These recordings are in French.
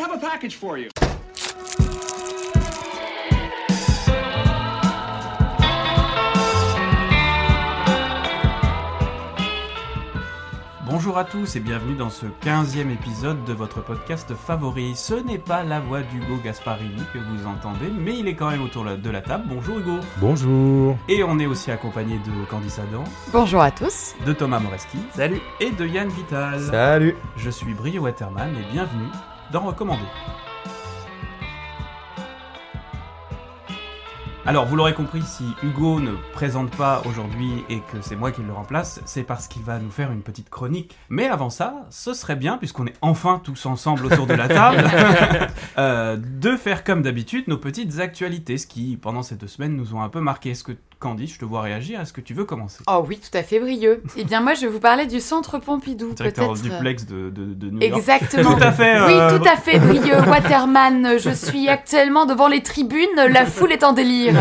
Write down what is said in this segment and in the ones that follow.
have a package for you. Bonjour à tous et bienvenue dans ce 15e épisode de votre podcast favori. Ce n'est pas la voix d'Hugo Gasparini que vous entendez, mais il est quand même autour de la table. Bonjour Hugo. Bonjour. Et on est aussi accompagné de Candice Adam, Bonjour à tous. de Thomas Moreski. Salut. Et de Yann Vital. Salut. Je suis Brio Waterman et bienvenue dans Recommandé. Alors, vous l'aurez compris, si Hugo ne présente pas aujourd'hui et que c'est moi qui le remplace, c'est parce qu'il va nous faire une petite chronique. Mais avant ça, ce serait bien, puisqu'on est enfin tous ensemble autour de la table, euh, de faire comme d'habitude nos petites actualités, ce qui, pendant ces deux semaines, nous ont un peu marqué. Est-ce que, Candice, je te vois réagir, est-ce que tu veux commencer? Oh oui, tout à fait brieux. Eh bien moi je vais vous parler du centre Pompidou. Directeur peut-être. duplex de, de, de New York. Exactement. Tout à fait. Oui, euh, tout à fait, Brieux. Waterman, je suis actuellement devant les tribunes, la foule est en délire.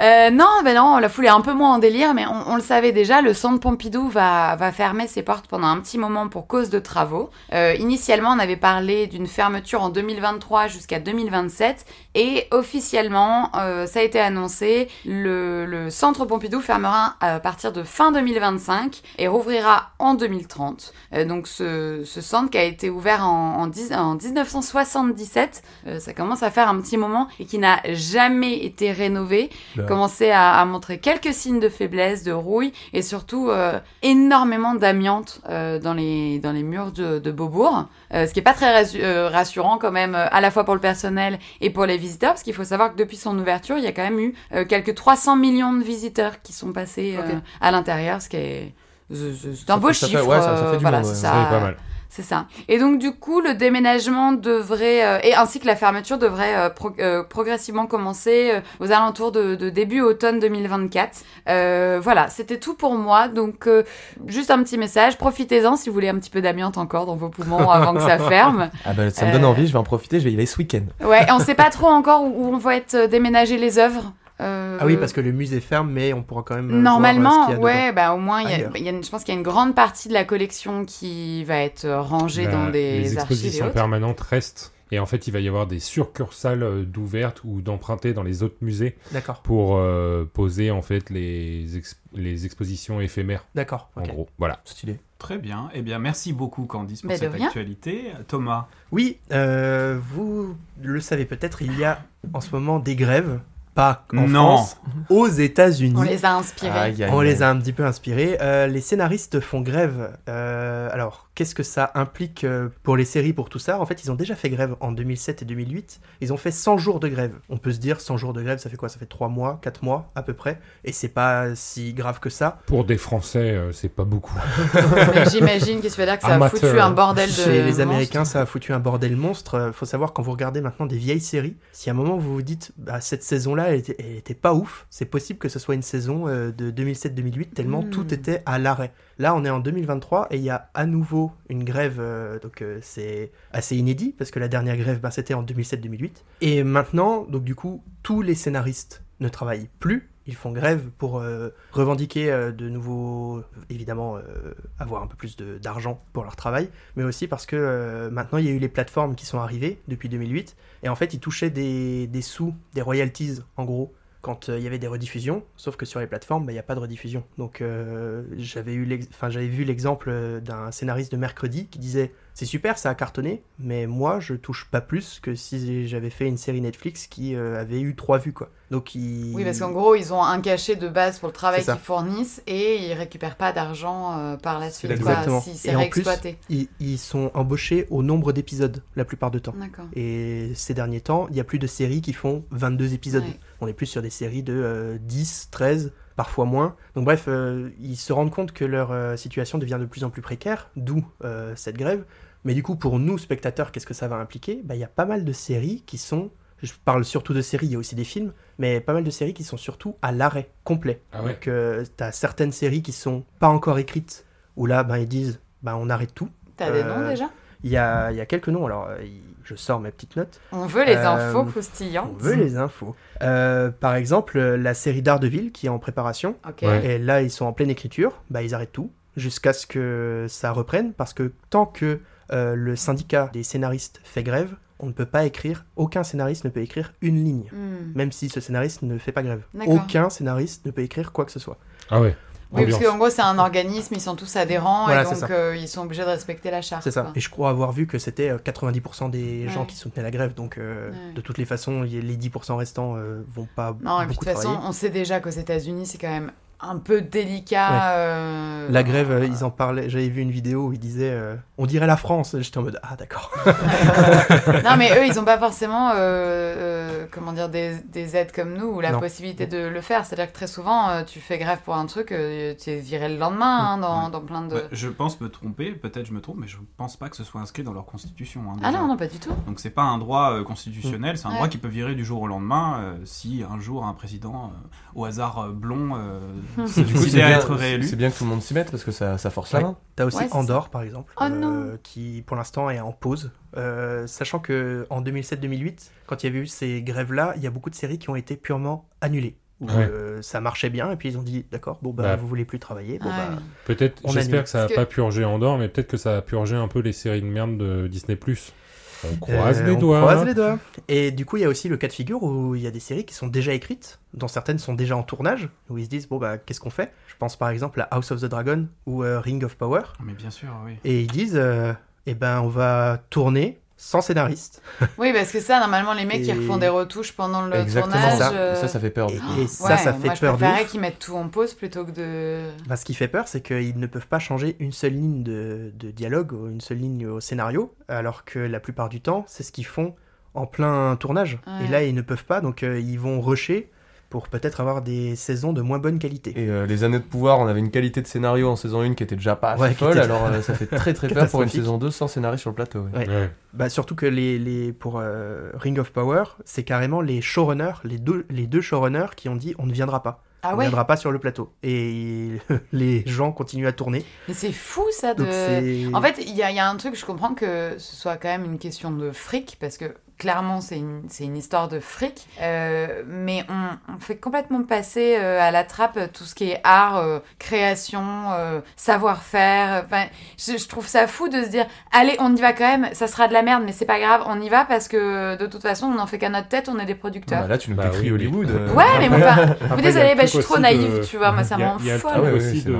Euh, non, ben non, la foule est un peu moins en délire, mais on, le savait déjà, le centre Pompidou va, fermer ses portes pendant un petit moment pour cause de travaux. Euh, initialement, on avait parlé d'une fermeture en 2023 jusqu'à 2027, et officiellement, euh, ça a été annoncé, le, centre Pompidou fermera à partir de fin 2025 et rouvrira en 2030. Euh, donc ce, ce centre qui a été ouvert en, en, en 1977, euh, ça commence à faire un petit moment et qui n'a jamais été rénové, Bah. commençait à, à montrer quelques signes de faiblesse, de rouille et surtout euh, énormément d'amiante euh, dans, les, dans les murs de, de Beaubourg, Euh, ce qui est pas très rassu- rassurant quand même à la fois pour le personnel et pour les visiteurs parce qu'il faut savoir que depuis son ouverture, il y a quand même eu quelques 300 millions de visiteurs qui sont passés à l'intérieur, ce qui est c'est- un beau chiffre. ouais, ça- ça fait du voilà, monde, c'est ouais. ça. Ça fait pas mal. C'est ça. Et donc du coup, le déménagement devrait euh, et ainsi que la fermeture devrait euh, pro- euh, progressivement commencer euh, aux alentours de, de début automne 2024. Euh, voilà, c'était tout pour moi. Donc euh, juste un petit message, profitez-en si vous voulez un petit peu d'amiante encore dans vos poumons avant que ça ferme. Ah bah, ça me donne envie, je vais en profiter, je vais y aller ce week-end. Ouais, et on sait pas trop encore où, où on va être déménagé les œuvres. Euh, Ah oui, parce que le musée ferme, mais on pourra quand même. euh, Normalement, voir, euh, ce qu'il y a ouais, bah au moins, il y a- y a je pense qu'il y a une grande partie de la collection qui va être rangée Bah, dans des les expositions permanentes restent. Et en fait, il va y avoir des surcursales euh, d'ouvertes ou d'emprunter dans les autres musées pour euh, poser en fait les, ex- les expositions éphémères, d'accord. en gros. Voilà. Stylé. Très bien. Eh bien, merci beaucoup, Candice, pour Mais de cette actualité. Thomas, Oui, euh, vous le savez peut-être, il y a en ce moment des grèves, pas en Non. France, aux États-Unis. On les a inspirés. Aïe, aïe, On les a un petit peu inspirés. Euh, les scénaristes font grève. Euh, alors, qu'est-ce que ça implique euh, pour les séries, pour tout ça? En fait, ils ont déjà fait grève en 2007 et 2008. Ils ont fait 100 jours de grève. On peut se dire 100 jours de grève, ça fait quoi? Ça fait 3 mois, 4 mois à peu près. Et c'est pas si grave que ça. Pour des Français, euh, c'est pas beaucoup. Mais J'imagine qu'il se fait dire que ça a foutu un bordel de. Chez les. Américains, ça a foutu un bordel monstre. Faut savoir, quand vous regardez maintenant des vieilles séries, si à un moment vous vous dites, bah, cette saison-là, elle était, elle était pas ouf, c'est possible que ce soit une saison euh, de 2007-2008, tellement tout était à l'arrêt. Là, on est en 2023 et il y a à nouveau une grève, euh, donc euh, c'est assez inédit, parce que la dernière grève, bah, c'était en 2007-2008. Et maintenant, donc du coup, tous les scénaristes ne travaillent plus. Ils font grève pour euh, revendiquer euh, de nouveaux, évidemment, euh, avoir un peu plus d'argent pour leur travail, mais aussi parce que maintenant il y a eu les plateformes qui sont arrivées depuis 2008, et en fait ils touchaient des, des sous, des royalties en gros, quand euh, il y avait des rediffusions, sauf que sur les plateformes, bah, il n'y a pas de rediffusion. Donc euh, j'avais eu l'ex- enfin, j'avais vu l'exemple euh, d'un scénariste de mercredi qui disait c'est super, ça a cartonné, mais moi je touche pas plus que si j'avais fait une série Netflix qui euh, avait eu trois vues quoi. Donc. Oui, parce qu'en gros, ils ont un cachet de base pour le travail qu'ils fournissent et ils récupèrent pas d'argent euh, par la suite, quoi, Exactement. si c'est Et en plus, réexploité. ils, ils sont embauchés au nombre d'épisodes la plupart du temps. D'accord. Et ces derniers temps, il y a plus de séries qui font 22 épisodes. Ouais. On est plus sur des séries de euh, 10, 13, parfois moins. Donc bref, euh, ils se rendent compte que leur euh, situation devient de plus en plus précaire, d'où euh, cette grève. Mais du coup, pour nous, spectateurs, qu'est-ce que ça va impliquer? Bah, Il y a pas mal de séries qui sont... Je parle surtout de séries, il y a aussi des films, mais pas mal de séries qui sont surtout à l'arrêt complet. Ah ouais. Donc, euh, t'as certaines séries qui sont pas encore écrites, où là, ben, ils disent, ben, on arrête tout. T'as des noms déjà? Il y a, il y a quelques noms, alors euh, je sors mes petites notes. On veut les Euh, infos croustillantes. On veut les infos. Euh, par exemple, la série d'Ardeville qui est en préparation. Ouais. et là ils sont en pleine écriture, bah, ils arrêtent tout jusqu'à ce que ça reprenne, parce que tant que euh, le syndicat des scénaristes fait grève, on ne peut pas écrire, aucun scénariste ne peut écrire une ligne, Hmm. même si ce scénariste ne fait pas grève. Aucun scénariste ne peut écrire quoi que ce soit. Ah ouais. Oui, parce qu'en gros, c'est un organisme, ils sont tous adhérents Voilà, et donc euh, ils sont obligés de respecter la charte. C'est ça. quoi. Et je crois avoir vu que c'était euh, 90% des gens qui soutenaient la grève, donc euh, Ouais. de toutes les façons, les les 10% restants euh, vont pas Non, et puis de beaucoup toute façon, on sait déjà qu'aux États-Unis, c'est quand même un peu délicat. Ouais. euh, La grève, euh, ils en parlaient. J'avais vu une vidéo où ils disaient euh, On dirait la France. J'étais en mode Ah, d'accord. non, mais eux, ils n'ont pas forcément, euh, euh, comment dire, des, des aides comme nous ou la Non. possibilité de le faire. C'est-à-dire que très souvent, euh, tu fais grève pour un truc, euh, tu es viré le lendemain hein, dans, Ouais. dans plein de. Bah, je pense me tromper, peut-être je me trompe, mais je pense pas que ce soit inscrit dans leur constitution. hein, ah non, non, pas du tout. Donc c'est pas un droit euh, constitutionnel, c'est un Ouais. droit qui peut virer du jour au lendemain euh, si un jour un président euh, au hasard blond euh, Du coup, c'est bien, être réélu. c'est bien que tout le monde s'y mette parce que ça, ça force la Ouais. main. T'as aussi Ouais, Andorre, par exemple, Oh non. qui pour l'instant est en pause. Euh, sachant que en 2007-2008, quand il y avait eu ces grèves-là, il y a beaucoup de séries qui ont été purement annulées. Où, Ouais. euh, ça marchait bien, et puis ils ont dit D'accord, bon, bah, Bah. vous voulez plus travailler. Bon, Ah bah. Peut-être, On j'espère que ça a Parce que- pas purgé Andorre, mais peut-être que ça a purgé un peu les séries de merde de Disney+. On croise Euh, les on doigts. croise les doigts. Et du coup, il y a aussi le cas de figure où il y a des séries qui sont déjà écrites, dont certaines sont déjà en tournage, où ils se disent bon bah qu'est-ce qu'on fait? Je pense par exemple à House of the Dragon ou euh, Ring of Power, Mais bien sûr, oui. et ils disent euh, eh ben on va tourner sans scénariste. Oui, parce que ça, normalement, les mecs, ils Et- refont des retouches pendant le Exactement tournage. ça. euh, Ça, ça fait peur. Et, du coup. et ça, ouais, ça fait moi, je peur de préférerais qu'ils mettent tout en pause plutôt que de. Bah, ce qui fait peur, c'est qu'ils ne peuvent pas changer une seule ligne de, de dialogue ou une seule ligne au scénario, alors que la plupart du temps, c'est ce qu'ils font en plein tournage. Ouais. Et là, ils ne peuvent pas, donc euh, ils vont rusher pour peut-être avoir des saisons de moins bonne qualité. Et euh, les années de pouvoir, on avait une qualité de scénario en saison 1 qui était déjà pas Ouais, assez qui folle, était- alors euh, ça fait très très peur pour une saison 2 sans scénario sur le plateau. ouais. Ouais. Ouais. Bah, surtout que les, les, pour euh, Ring of Power, c'est carrément les showrunners, les deux, les deux showrunners qui ont dit on ne viendra pas. Ah on ne ouais viendra pas sur le plateau. Et les gens continuent à tourner. Mais c'est fou, ça, de. En fait, il y, a- il y a un truc, je comprends que ce soit quand même une question de fric, parce que clairement, c'est une, c'est une histoire de fric, euh, mais on, on fait complètement passer euh, à la trappe tout ce qui est art, euh, création, euh, savoir-faire. Enfin, je, je trouve ça fou de se dire, allez, on y va quand même, ça sera de la merde, mais c'est pas grave, on y va parce que de toute façon, on en fait qu'à notre tête, on est des producteurs. Bah, là, tu nous Bah décris oui, Hollywood. euh, Ouais, mais bon, enfin, désolé, bah, je suis trop naïve, de- tu vois, moi ça Il y a- m'en Il y a le folle. truc aussi de.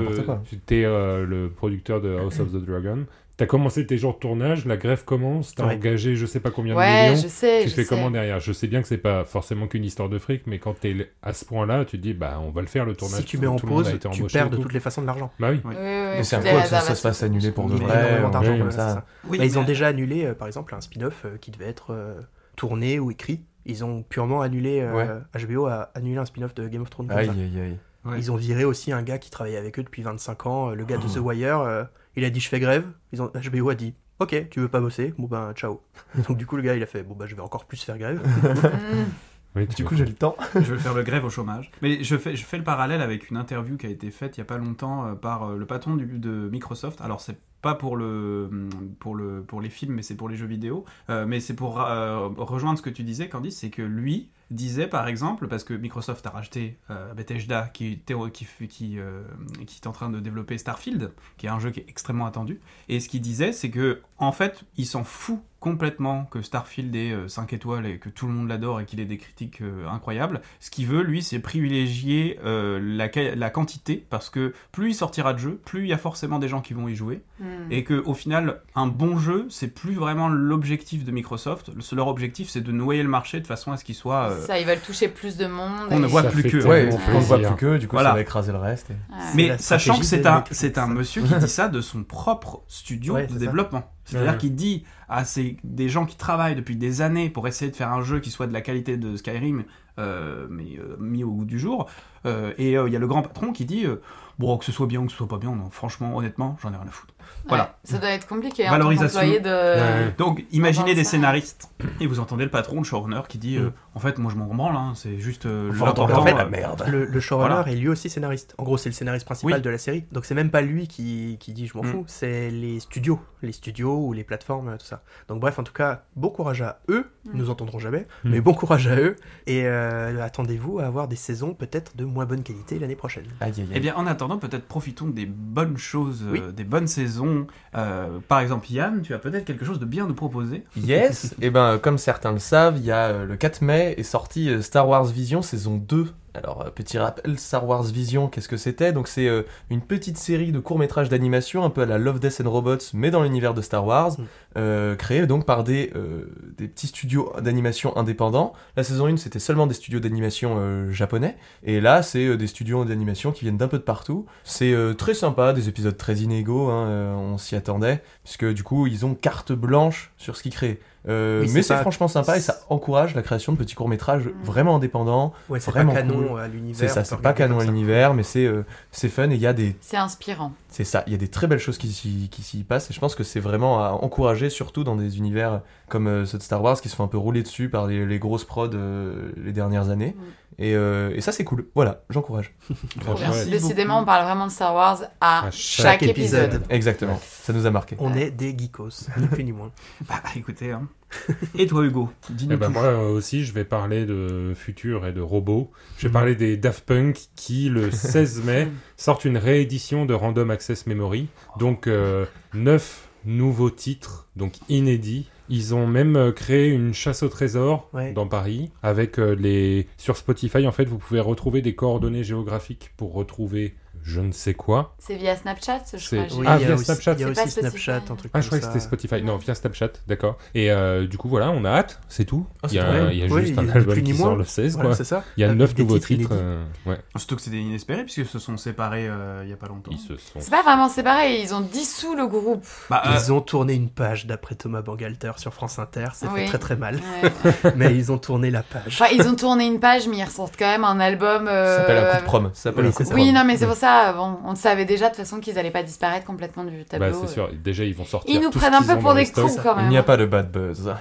Tu es euh, le producteur de House of the Dragon. T'as commencé tes jours de tournage, la grève commence, t'as Ouais. engagé je sais pas combien de Ouais, millions. je sais. Tu je fais sais. comment derrière? Je sais bien que c'est pas forcément qu'une histoire de fric, mais quand t'es à ce point-là, tu te dis bah on va le faire le tournage. si tu mets en pause, tu perds de tout. toutes les façons de l'argent. Bah oui. Oui. Oui, oui, oui, Mais c'est un les quoi que ça, ça se fasse annuler pour de vrai. euh, d'argent, comme ça. c'est ça. Oui, Bah, ils ont déjà annulé, euh, par exemple, un spin-off euh, qui devait être euh, tourné ou écrit. Ils ont purement annulé. HBO a annulé un spin-off de Game of Thrones. Aïe, aïe, aïe. Ils ont viré aussi un gars qui travaillait avec eux depuis 25 ans, le gars de Oh. The Wire. Il a dit je fais grève. Ils ont, HBO a dit ok, tu veux pas bosser? Bon ben ciao. Donc du coup le gars il a fait bon bah je vais encore plus faire grève. Mm. Oui, Du coup, j'ai le temps. je vais faire le grève au chômage. Mais je fais, je fais le parallèle avec une interview qui a été faite il y a pas longtemps euh, par euh, le patron du- de Microsoft. Alors c'est pas pour le pour le pour les films, mais c'est pour les jeux vidéo. Euh, mais c'est pour euh, rejoindre ce que tu disais, Candice, c'est que lui disait par exemple parce que Microsoft a racheté euh, Bethesda qui était qui fait- qui euh, qui est en train de développer Starfield, qui est un jeu qui est extrêmement attendu. Et ce qu'il disait, c'est que en fait, il s'en fout complètement que Starfield ait 5 étoiles et que tout le monde l'adore et qu'il ait des critiques euh, incroyables. Ce qu'il veut, lui, c'est privilégier euh, la, la quantité parce que plus il sortira de jeux, plus il y a forcément des gens qui vont y jouer. Mm. Et que au final, un bon jeu, c'est plus vraiment l'objectif de Microsoft. Le- Leur objectif, c'est de noyer le marché de façon à ce qu'il soit. Ça, ils veulent toucher plus de monde. qu'on ne voit plus que. Ouais, on ne voit plus que, du coup, Voilà. ça va écraser le reste. et- Ouais. C'est Mais sachant que c'est un, c'est un monsieur qui dit ça de son propre studio Ouais, de développement. C'est-à-dire Ouais. qu'il dit à ces, des gens qui travaillent depuis des années pour essayer de faire un jeu qui soit de la qualité de Skyrim, euh, mais euh, mis au goût du jour. Euh, et euh, il y a le grand patron qui dit euh, Bon, que ce soit bien ou que ce soit pas bien, non, franchement, honnêtement, j'en ai rien à foutre. Voilà. Ouais, ça doit être compliqué. hein, Valorisation. de. Ouais. Donc, imaginez des ça. scénaristes et vous entendez le patron, le showrunner, qui dit euh, Mm. En fait, moi je m'en branle, hein, c'est juste euh, l'important. en fait, la merde. Le, le showrunner Voilà. est lui aussi scénariste. En gros, c'est le scénariste principal Oui. de la série. Donc c'est même pas lui qui, qui dit je m'en Mm. fous, c'est les studios. Les studios vidéo ou les plateformes, euh, tout ça. Donc bref, en tout cas, bon courage à eux, Mm. ils nous entendront jamais, Mm. mais bon courage à eux, et euh, attendez-vous à avoir des saisons peut-être de moins bonne qualité l'année prochaine. Aïe, aïe, aïe. Eh bien, en attendant, peut-être profitons des bonnes choses, euh, des bonnes saisons. Euh, par exemple, Yann, tu as peut-être quelque chose de bien nous proposer. Yes, et ben comme certains le savent, il y a euh, le 4 mai est sorti euh, Star Wars Vision saison 2. Alors euh, petit rappel, Star Wars Vision, qu'est-ce que c'était? Donc c'est euh, une petite série de courts-métrages d'animation un peu à la Love Death and Robots mais dans l'univers de Star Wars, Mm. euh, créé donc par des, euh, des petits studios d'animation indépendants. La saison 1 c'était seulement des studios d'animation euh, japonais et là c'est euh, des studios d'animation qui viennent d'un peu de partout. C'est euh, très sympa, des épisodes très inégaux, hein, euh, on s'y attendait puisque du coup ils ont carte blanche sur ce qu'ils créent. Euh, Oui, mais c'est pas- franchement sympa et ça encourage la création de petits courts-métrages vraiment indépendants. Ouais, c'est pas Vraiment canon cool. à l'univers. C'est ça, c'est pas canon à l'univers, mais c'est euh, c'est fun et il y a des C'est inspirant. c'est ça, il y a des très belles choses qui s'y qui s'y passent et je pense que c'est vraiment à encourager surtout dans des univers comme euh, ceux de Star Wars qui se font un peu rouler dessus par les, les grosses prods euh, les dernières années. Mm. Et, euh, et ça c'est cool. Voilà, j'encourage. Décidément, on parle vraiment de Star Wars à, À chaque, chaque épisode. épisode. Exactement. Ça nous a marqué. On est des geekos, ni plus ni moins. Bah, écoutez, hein. Et toi, Hugo Dis-nous Eh ben, moi euh, aussi, je vais parler de futur et de robots. Je vais Mhm. parler des Daft Punk qui, le 16 mai, sortent une réédition de Random Access Memory. Donc, euh, neuf nouveaux titres, donc inédits. Ils ont même euh, créé une chasse au trésor Ouais. dans Paris avec euh, les sur Spotify en fait vous pouvez retrouver des coordonnées géographiques pour retrouver je ne sais quoi. C'est via Snapchat, je C'est- crois. Oui, Ah, via aussi, Snapchat. il y a C'est aussi Snapchat, Spotify. un truc Ah, comme je croyais que c'était Spotify. Non, via Snapchat, d'accord. Et euh, du coup, voilà, on a hâte, c'est tout. Ah, il c'est y a, il y a Oui, juste un a album qui sort le 16, Voilà, quoi. c'est ça. Il y a neuf nouveaux titres euh, ouais, Surtout que c'était inespéré puisque se sont séparés euh, il y a pas longtemps. ils se sont. C'est pas vraiment séparé, ils ont dissous le groupe. Bah, euh, Ils ont tourné une page d'après Thomas Bangalter sur France Inter, ça Oui. fait très très mal. Ouais. Mais ils ont tourné la page. Enfin, ils ont tourné une page, mais ils ressortent quand même un album. Ça s'appelle un coup de c'est prom. Oui, non, mais c'est pour ça, bon, on savait déjà de toute façon qu'ils allaient pas disparaître complètement du tableau. Bah, c'est sûr. Déjà, ils vont sortir. Ils nous tout ce prennent un peu pour des cons quand même. Il n'y a pas de bad buzz.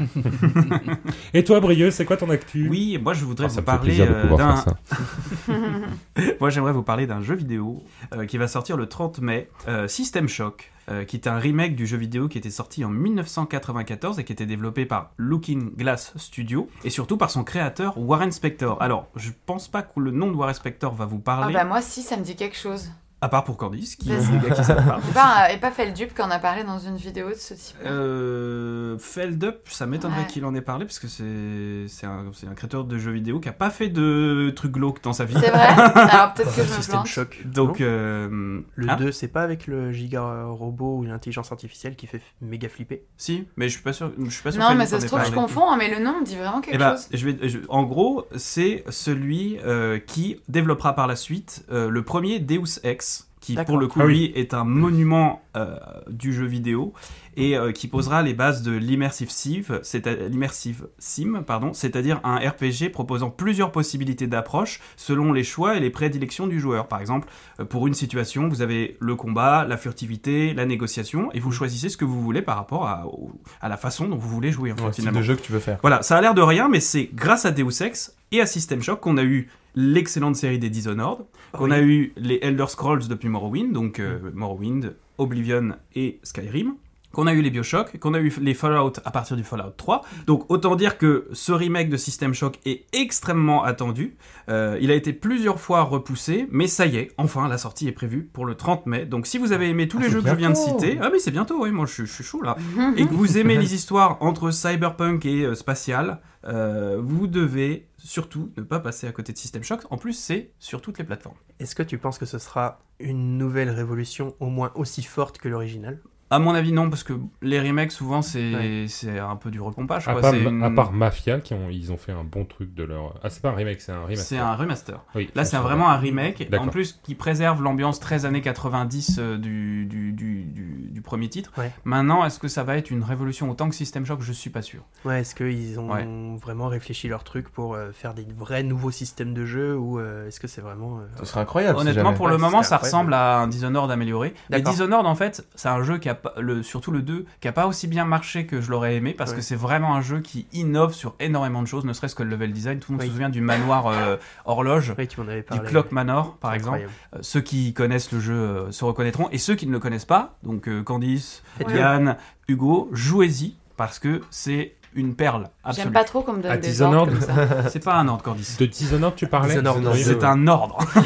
Et toi, Brieux, c'est quoi ton actu? Oui, moi je voudrais Ah, vous parler euh, d'un. Moi j'aimerais vous parler d'un jeu vidéo euh, qui va sortir le 30 mai, euh, System Shock, euh, qui est un remake du jeu vidéo qui était sorti en 1994 et qui était développé par Looking Glass Studio et surtout par son créateur Warren Spector. Alors je pense pas que le nom de Warren Spector va vous Ah parler, bah moi si, ça me dit quelque chose. À part pour Candice, qui, parle. Et pas, et pas fait le dupe quand on a parlé dans une vidéo de ce type. Euh, Feldup, ça m'étonnerait Ouais. qu'il en ait parlé parce que c'est c'est un, un créateur de jeux vidéo qui a pas fait de trucs glauques dans sa vie. C'est vrai Alors peut-être que je me plante. Shock. Donc, euh, le hein 2, c'est pas avec le giga robot ou l'intelligence artificielle qui fait méga flipper. si, mais je suis pas sûr. Je suis pas sûr. Non, mais Feldup ça se trouve, je confonds, hein, mais le nom me dit vraiment quelque Eh ben, chose. je vais, je- en gros, c'est celui euh, qui développera par la suite euh, le premier Deus Ex, qui pour le coup, Ah oui. lui, est un monument euh, du jeu vidéo et euh, qui posera les bases de l'immersive sim, pardon, c'est-à-dire un RPG proposant plusieurs possibilités d'approche selon les choix et les prédilections du joueur. Par exemple, euh, pour une situation, vous avez le combat, la furtivité, la négociation, et vous choisissez ce que vous voulez par rapport à, la façon dont vous voulez jouer. En fait, finalement. de jeu que tu veux faire. Voilà, ça a l'air de rien, mais c'est grâce à Deus Ex et à System Shock qu'on a eu l'excellente série des Dishonored, qu'on Oui. a eu les Elder Scrolls depuis Morrowind, donc euh, Morrowind, Oblivion et Skyrim, qu'on a eu les Bioshock, qu'on a eu les Fallout à partir du Fallout 3. Donc autant dire que ce remake de System Shock est extrêmement attendu. Euh, il a été plusieurs fois repoussé, mais ça y est, enfin la sortie est prévue pour le 30 mai. Donc si vous avez aimé tous Ah, les jeux que je viens de citer, ah mais c'est bientôt, oui, moi je, suis- je suis chaud là et que vous aimez les histoires entre cyberpunk et euh, spatial, euh, vous devez surtout ne pas passer à côté de System Shock. En plus, c'est sur toutes les plateformes. Est-ce que tu penses que ce sera une nouvelle révolution au moins aussi forte que l'original? À mon avis, non, parce que les remakes, souvent, c'est Ouais. c'est un peu du repompage. À quoi. part, une- à part Mafia, qui ont, ils ont fait un bon truc de leur. Ah, c'est pas un remake, c'est un remaster. C'est un remaster. Oui, Là, c'est me vraiment un remake, en plus qui préserve l'ambiance très années 90 euh, du, du, du, du- du premier titre. Ouais. Maintenant, est-ce que ça va être une révolution autant que System Shock? Je suis pas sûr. Ouais, est-ce qu'ils ont Ouais. vraiment réfléchi leur truc pour euh, faire des vrais nouveaux systèmes de jeu ou euh, est-ce que c'est vraiment. euh, Ce serait incroyable. si Honnêtement, jamais. pour le moment, ça incroyable. ressemble à un Dishonored amélioré. Mais. Dishonored, en fait, c'est un jeu qui a pas, le, surtout le 2, qui a pas aussi bien marché que je l'aurais aimé, parce Ouais. que c'est vraiment un jeu qui innove sur énormément de choses, ne serait-ce que le level design. Tout le monde Oui. se souvient du manoir euh, horloge, Oui, du. Clock Manor, par exemple. Euh, ceux qui connaissent le jeu euh, se reconnaîtront, et ceux qui ne le connaissent pas, donc Candice. Yann, Hugo, jouez-y parce que c'est une perle J'aime pas trop qu'on me donne À des ordres Dishonored. comme ça. C'est pas un ordre, Candice. De Dishonored, tu parlais Dishonored, C'est un ordre.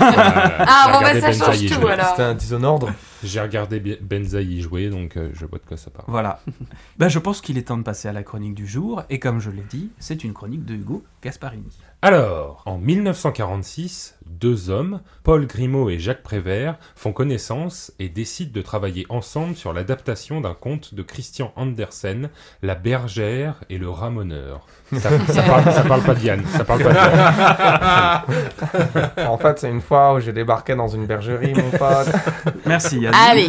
Ah, bon, bah, ça change tout, jouer. alors. C'était un désordre. J'ai regardé Benzaï y jouer, donc euh, je vois de quoi ça parle. Voilà. ben, je pense qu'il est temps de passer à la chronique du jour. Et comme je l'ai dit, c'est une chronique de Hugo Gasparini. Alors, en 1946, deux hommes, Paul Grimaud et Jacques Prévert, font connaissance et décident de travailler ensemble sur l'adaptation d'un conte de Christian Andersen, La bergère et le ramoneur. Ça, ça parle, ça parle pas de Yann, ça parle pas de Yann. en fait, c'est une fois où j'ai débarqué dans une bergerie, mon pote. Merci Yann. Allez,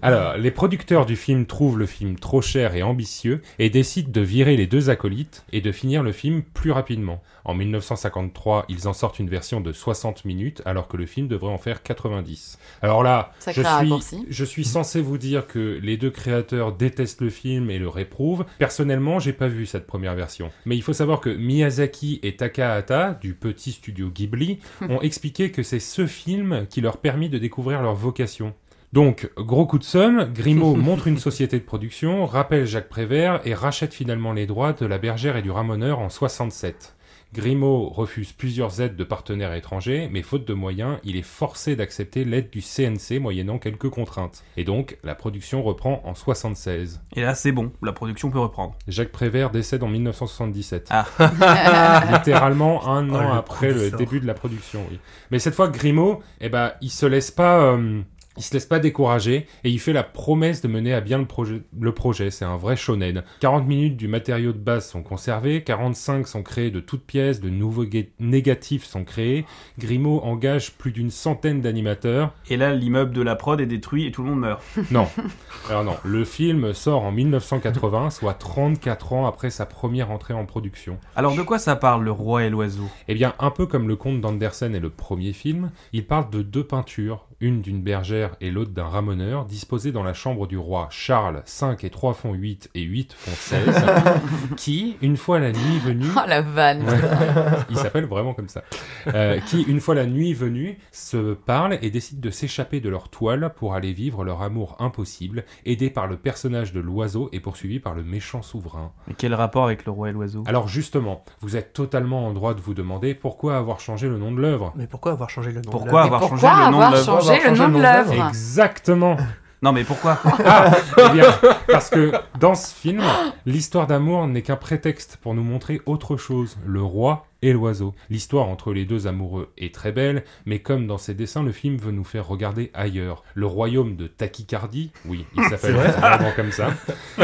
Alors, les producteurs du film trouvent le film trop cher et ambitieux et décident de virer les deux acolytes et de finir le film plus rapidement. En 1953, ils en sortent une version de 60 minutes alors que le film devrait en faire 90. Alors là, Sacré je suis, je suis censé vous dire que les deux créateurs détestent le film et le réprouvent. Personnellement, j'ai pas vu cette première version. Mais il faut savoir que Miyazaki et Takahata, du petit studio Ghibli, ont expliqué que c'est ce film qui leur permis de découvrir leur vocation. Donc, gros coup de somme, Grimaud montre une société de production, rappelle Jacques Prévert et rachète finalement les droits de la bergère et du ramoneur en 67. Grimaud refuse plusieurs aides de partenaires étrangers, mais faute de moyens, il est forcé d'accepter l'aide du CNC moyennant quelques contraintes. Et donc, la production reprend en 76. Et là, c'est bon. La production peut reprendre. Jacques Prévert décède en 1977. Ah. Littéralement un Oh, an le après le début de la production, oui. Mais cette fois, Grimaud, eh ben, il se laisse pas... euh, il se laisse pas décourager et il fait la promesse de mener à bien le projet. Le projet, c'est un vrai shonen. 40 minutes du matériau de base sont conservés, 45 sont créés de toutes pièces, de nouveaux ga- négatifs sont créés. Grimaud engage plus d'une centaine d'animateurs. Et là, l'immeuble de la prod est détruit et tout le monde meurt. Non, alors non, le film sort en 1980, soit 34 ans après sa première entrée en production. Alors, de quoi ça parle, le roi et l'oiseau? Eh bien, un peu comme le conte d'Andersen et le premier film, il parle de deux peintures, une d'une bergère et l'autre d'un ramoneur, disposées dans la chambre du roi Charles, 5 et 3 font 8 et 8 font 16, qui, une fois la nuit venue, Oh la vanne. il s'appelle vraiment comme ça, euh, qui, une fois la nuit venue, se parlent et décident de s'échapper de leur toile pour aller vivre leur amour impossible, aidés par le personnage de l'oiseau et poursuivis par le méchant souverain. Mais quel rapport avec le roi et l'oiseau? Alors justement, vous êtes totalement en droit de vous demander pourquoi avoir changé le nom de l'œuvre. Mais pourquoi avoir changé le nom de Pourquoi l'œuvre? avoir Pourquoi changé le nom avoir de l'œuvre le nom de l'œuvre. Exactement. Non, mais pourquoi Ah, eh bien, parce que dans ce film, l'histoire d'amour n'est qu'un prétexte pour nous montrer autre chose, le roi et l'oiseau. L'histoire entre les deux amoureux est très belle, mais comme dans ses dessins, le film veut nous faire regarder ailleurs. Le royaume de tachycardie, oui, il s'appelle vraiment comme ça.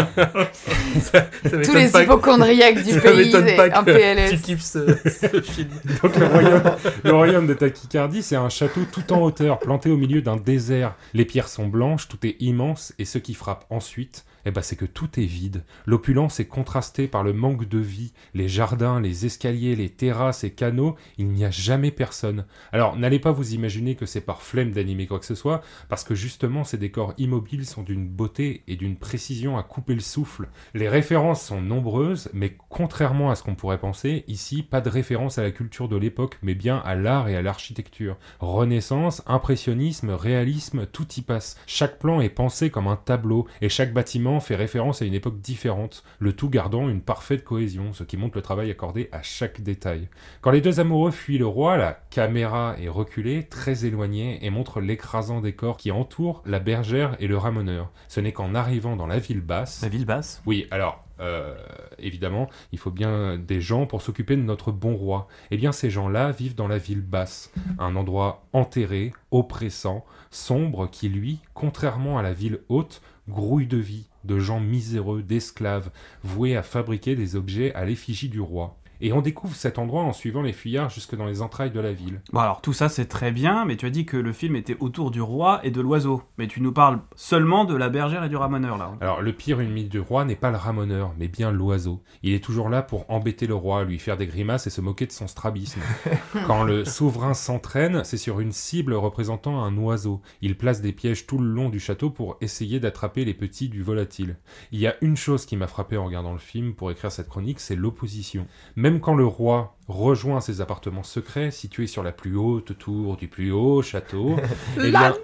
Ça Tous les pas que- hypochondriaques du ça pays pas un PLS. tu kiffes ce, ce film. Donc le royaume, le royaume de Tachycardie, c'est un château tout en hauteur, planté au milieu d'un désert. Les pierres sont blanches, tout est immense, et ce qui frappe ensuite, eh ben, c'est que tout est vide. L'opulence est contrastée par le manque de vie. Les jardins, les escaliers, les terrasses et canaux, il n'y a jamais personne. Alors, n'allez pas vous imaginer que c'est par flemme d'animer quoi que ce soit, parce que justement, ces décors immobiles sont d'une beauté et d'une précision à couper le souffle. Les références sont nombreuses, mais contrairement à ce qu'on pourrait penser, ici, pas de référence à la culture de l'époque, mais bien à l'art et à l'architecture. Renaissance, impressionnisme, réalisme, tout y passe. Chaque plan est pensé comme un tableau, et chaque bâtiment fait référence à une époque différente, le tout gardant une parfaite cohésion, ce qui montre le travail accordé à chaque détail. Quand les deux amoureux fuient le roi, la caméra est reculée, très éloignée, et montre l'écrasant décor qui entoure la bergère et le ramoneur. Ce n'est qu'en arrivant dans la ville basse... La ville basse? Oui, alors, euh, évidemment, il faut bien des gens pour s'occuper de notre bon roi. Eh bien, ces gens-là vivent dans la ville basse, un endroit enterré, oppressant, sombre, qui, lui, contrairement à la ville haute, grouille de vie, de gens miséreux, d'esclaves, voués à fabriquer des objets à l'effigie du roi. Et on découvre cet endroit en suivant les fuyards jusque dans les entrailles de la ville. Bon, alors tout ça c'est très bien, mais tu as dit que le film était autour du roi et de l'oiseau. Mais tu nous parles seulement de la bergère et du ramoneur là. Alors, le pire ennemi du roi n'est pas le ramoneur, mais bien l'oiseau. Il est toujours là pour embêter le roi, lui faire des grimaces et se moquer de son strabisme. Quand le souverain s'entraîne, c'est sur une cible représentant un oiseau. Il place des pièges tout le long du château pour essayer d'attraper les petits du volatile. Il y a une chose qui m'a frappé en regardant le film pour écrire cette chronique, c'est l'opposition. Même quand le roi rejoint ses appartements secrets situés sur la plus haute tour du plus haut château, eh bien,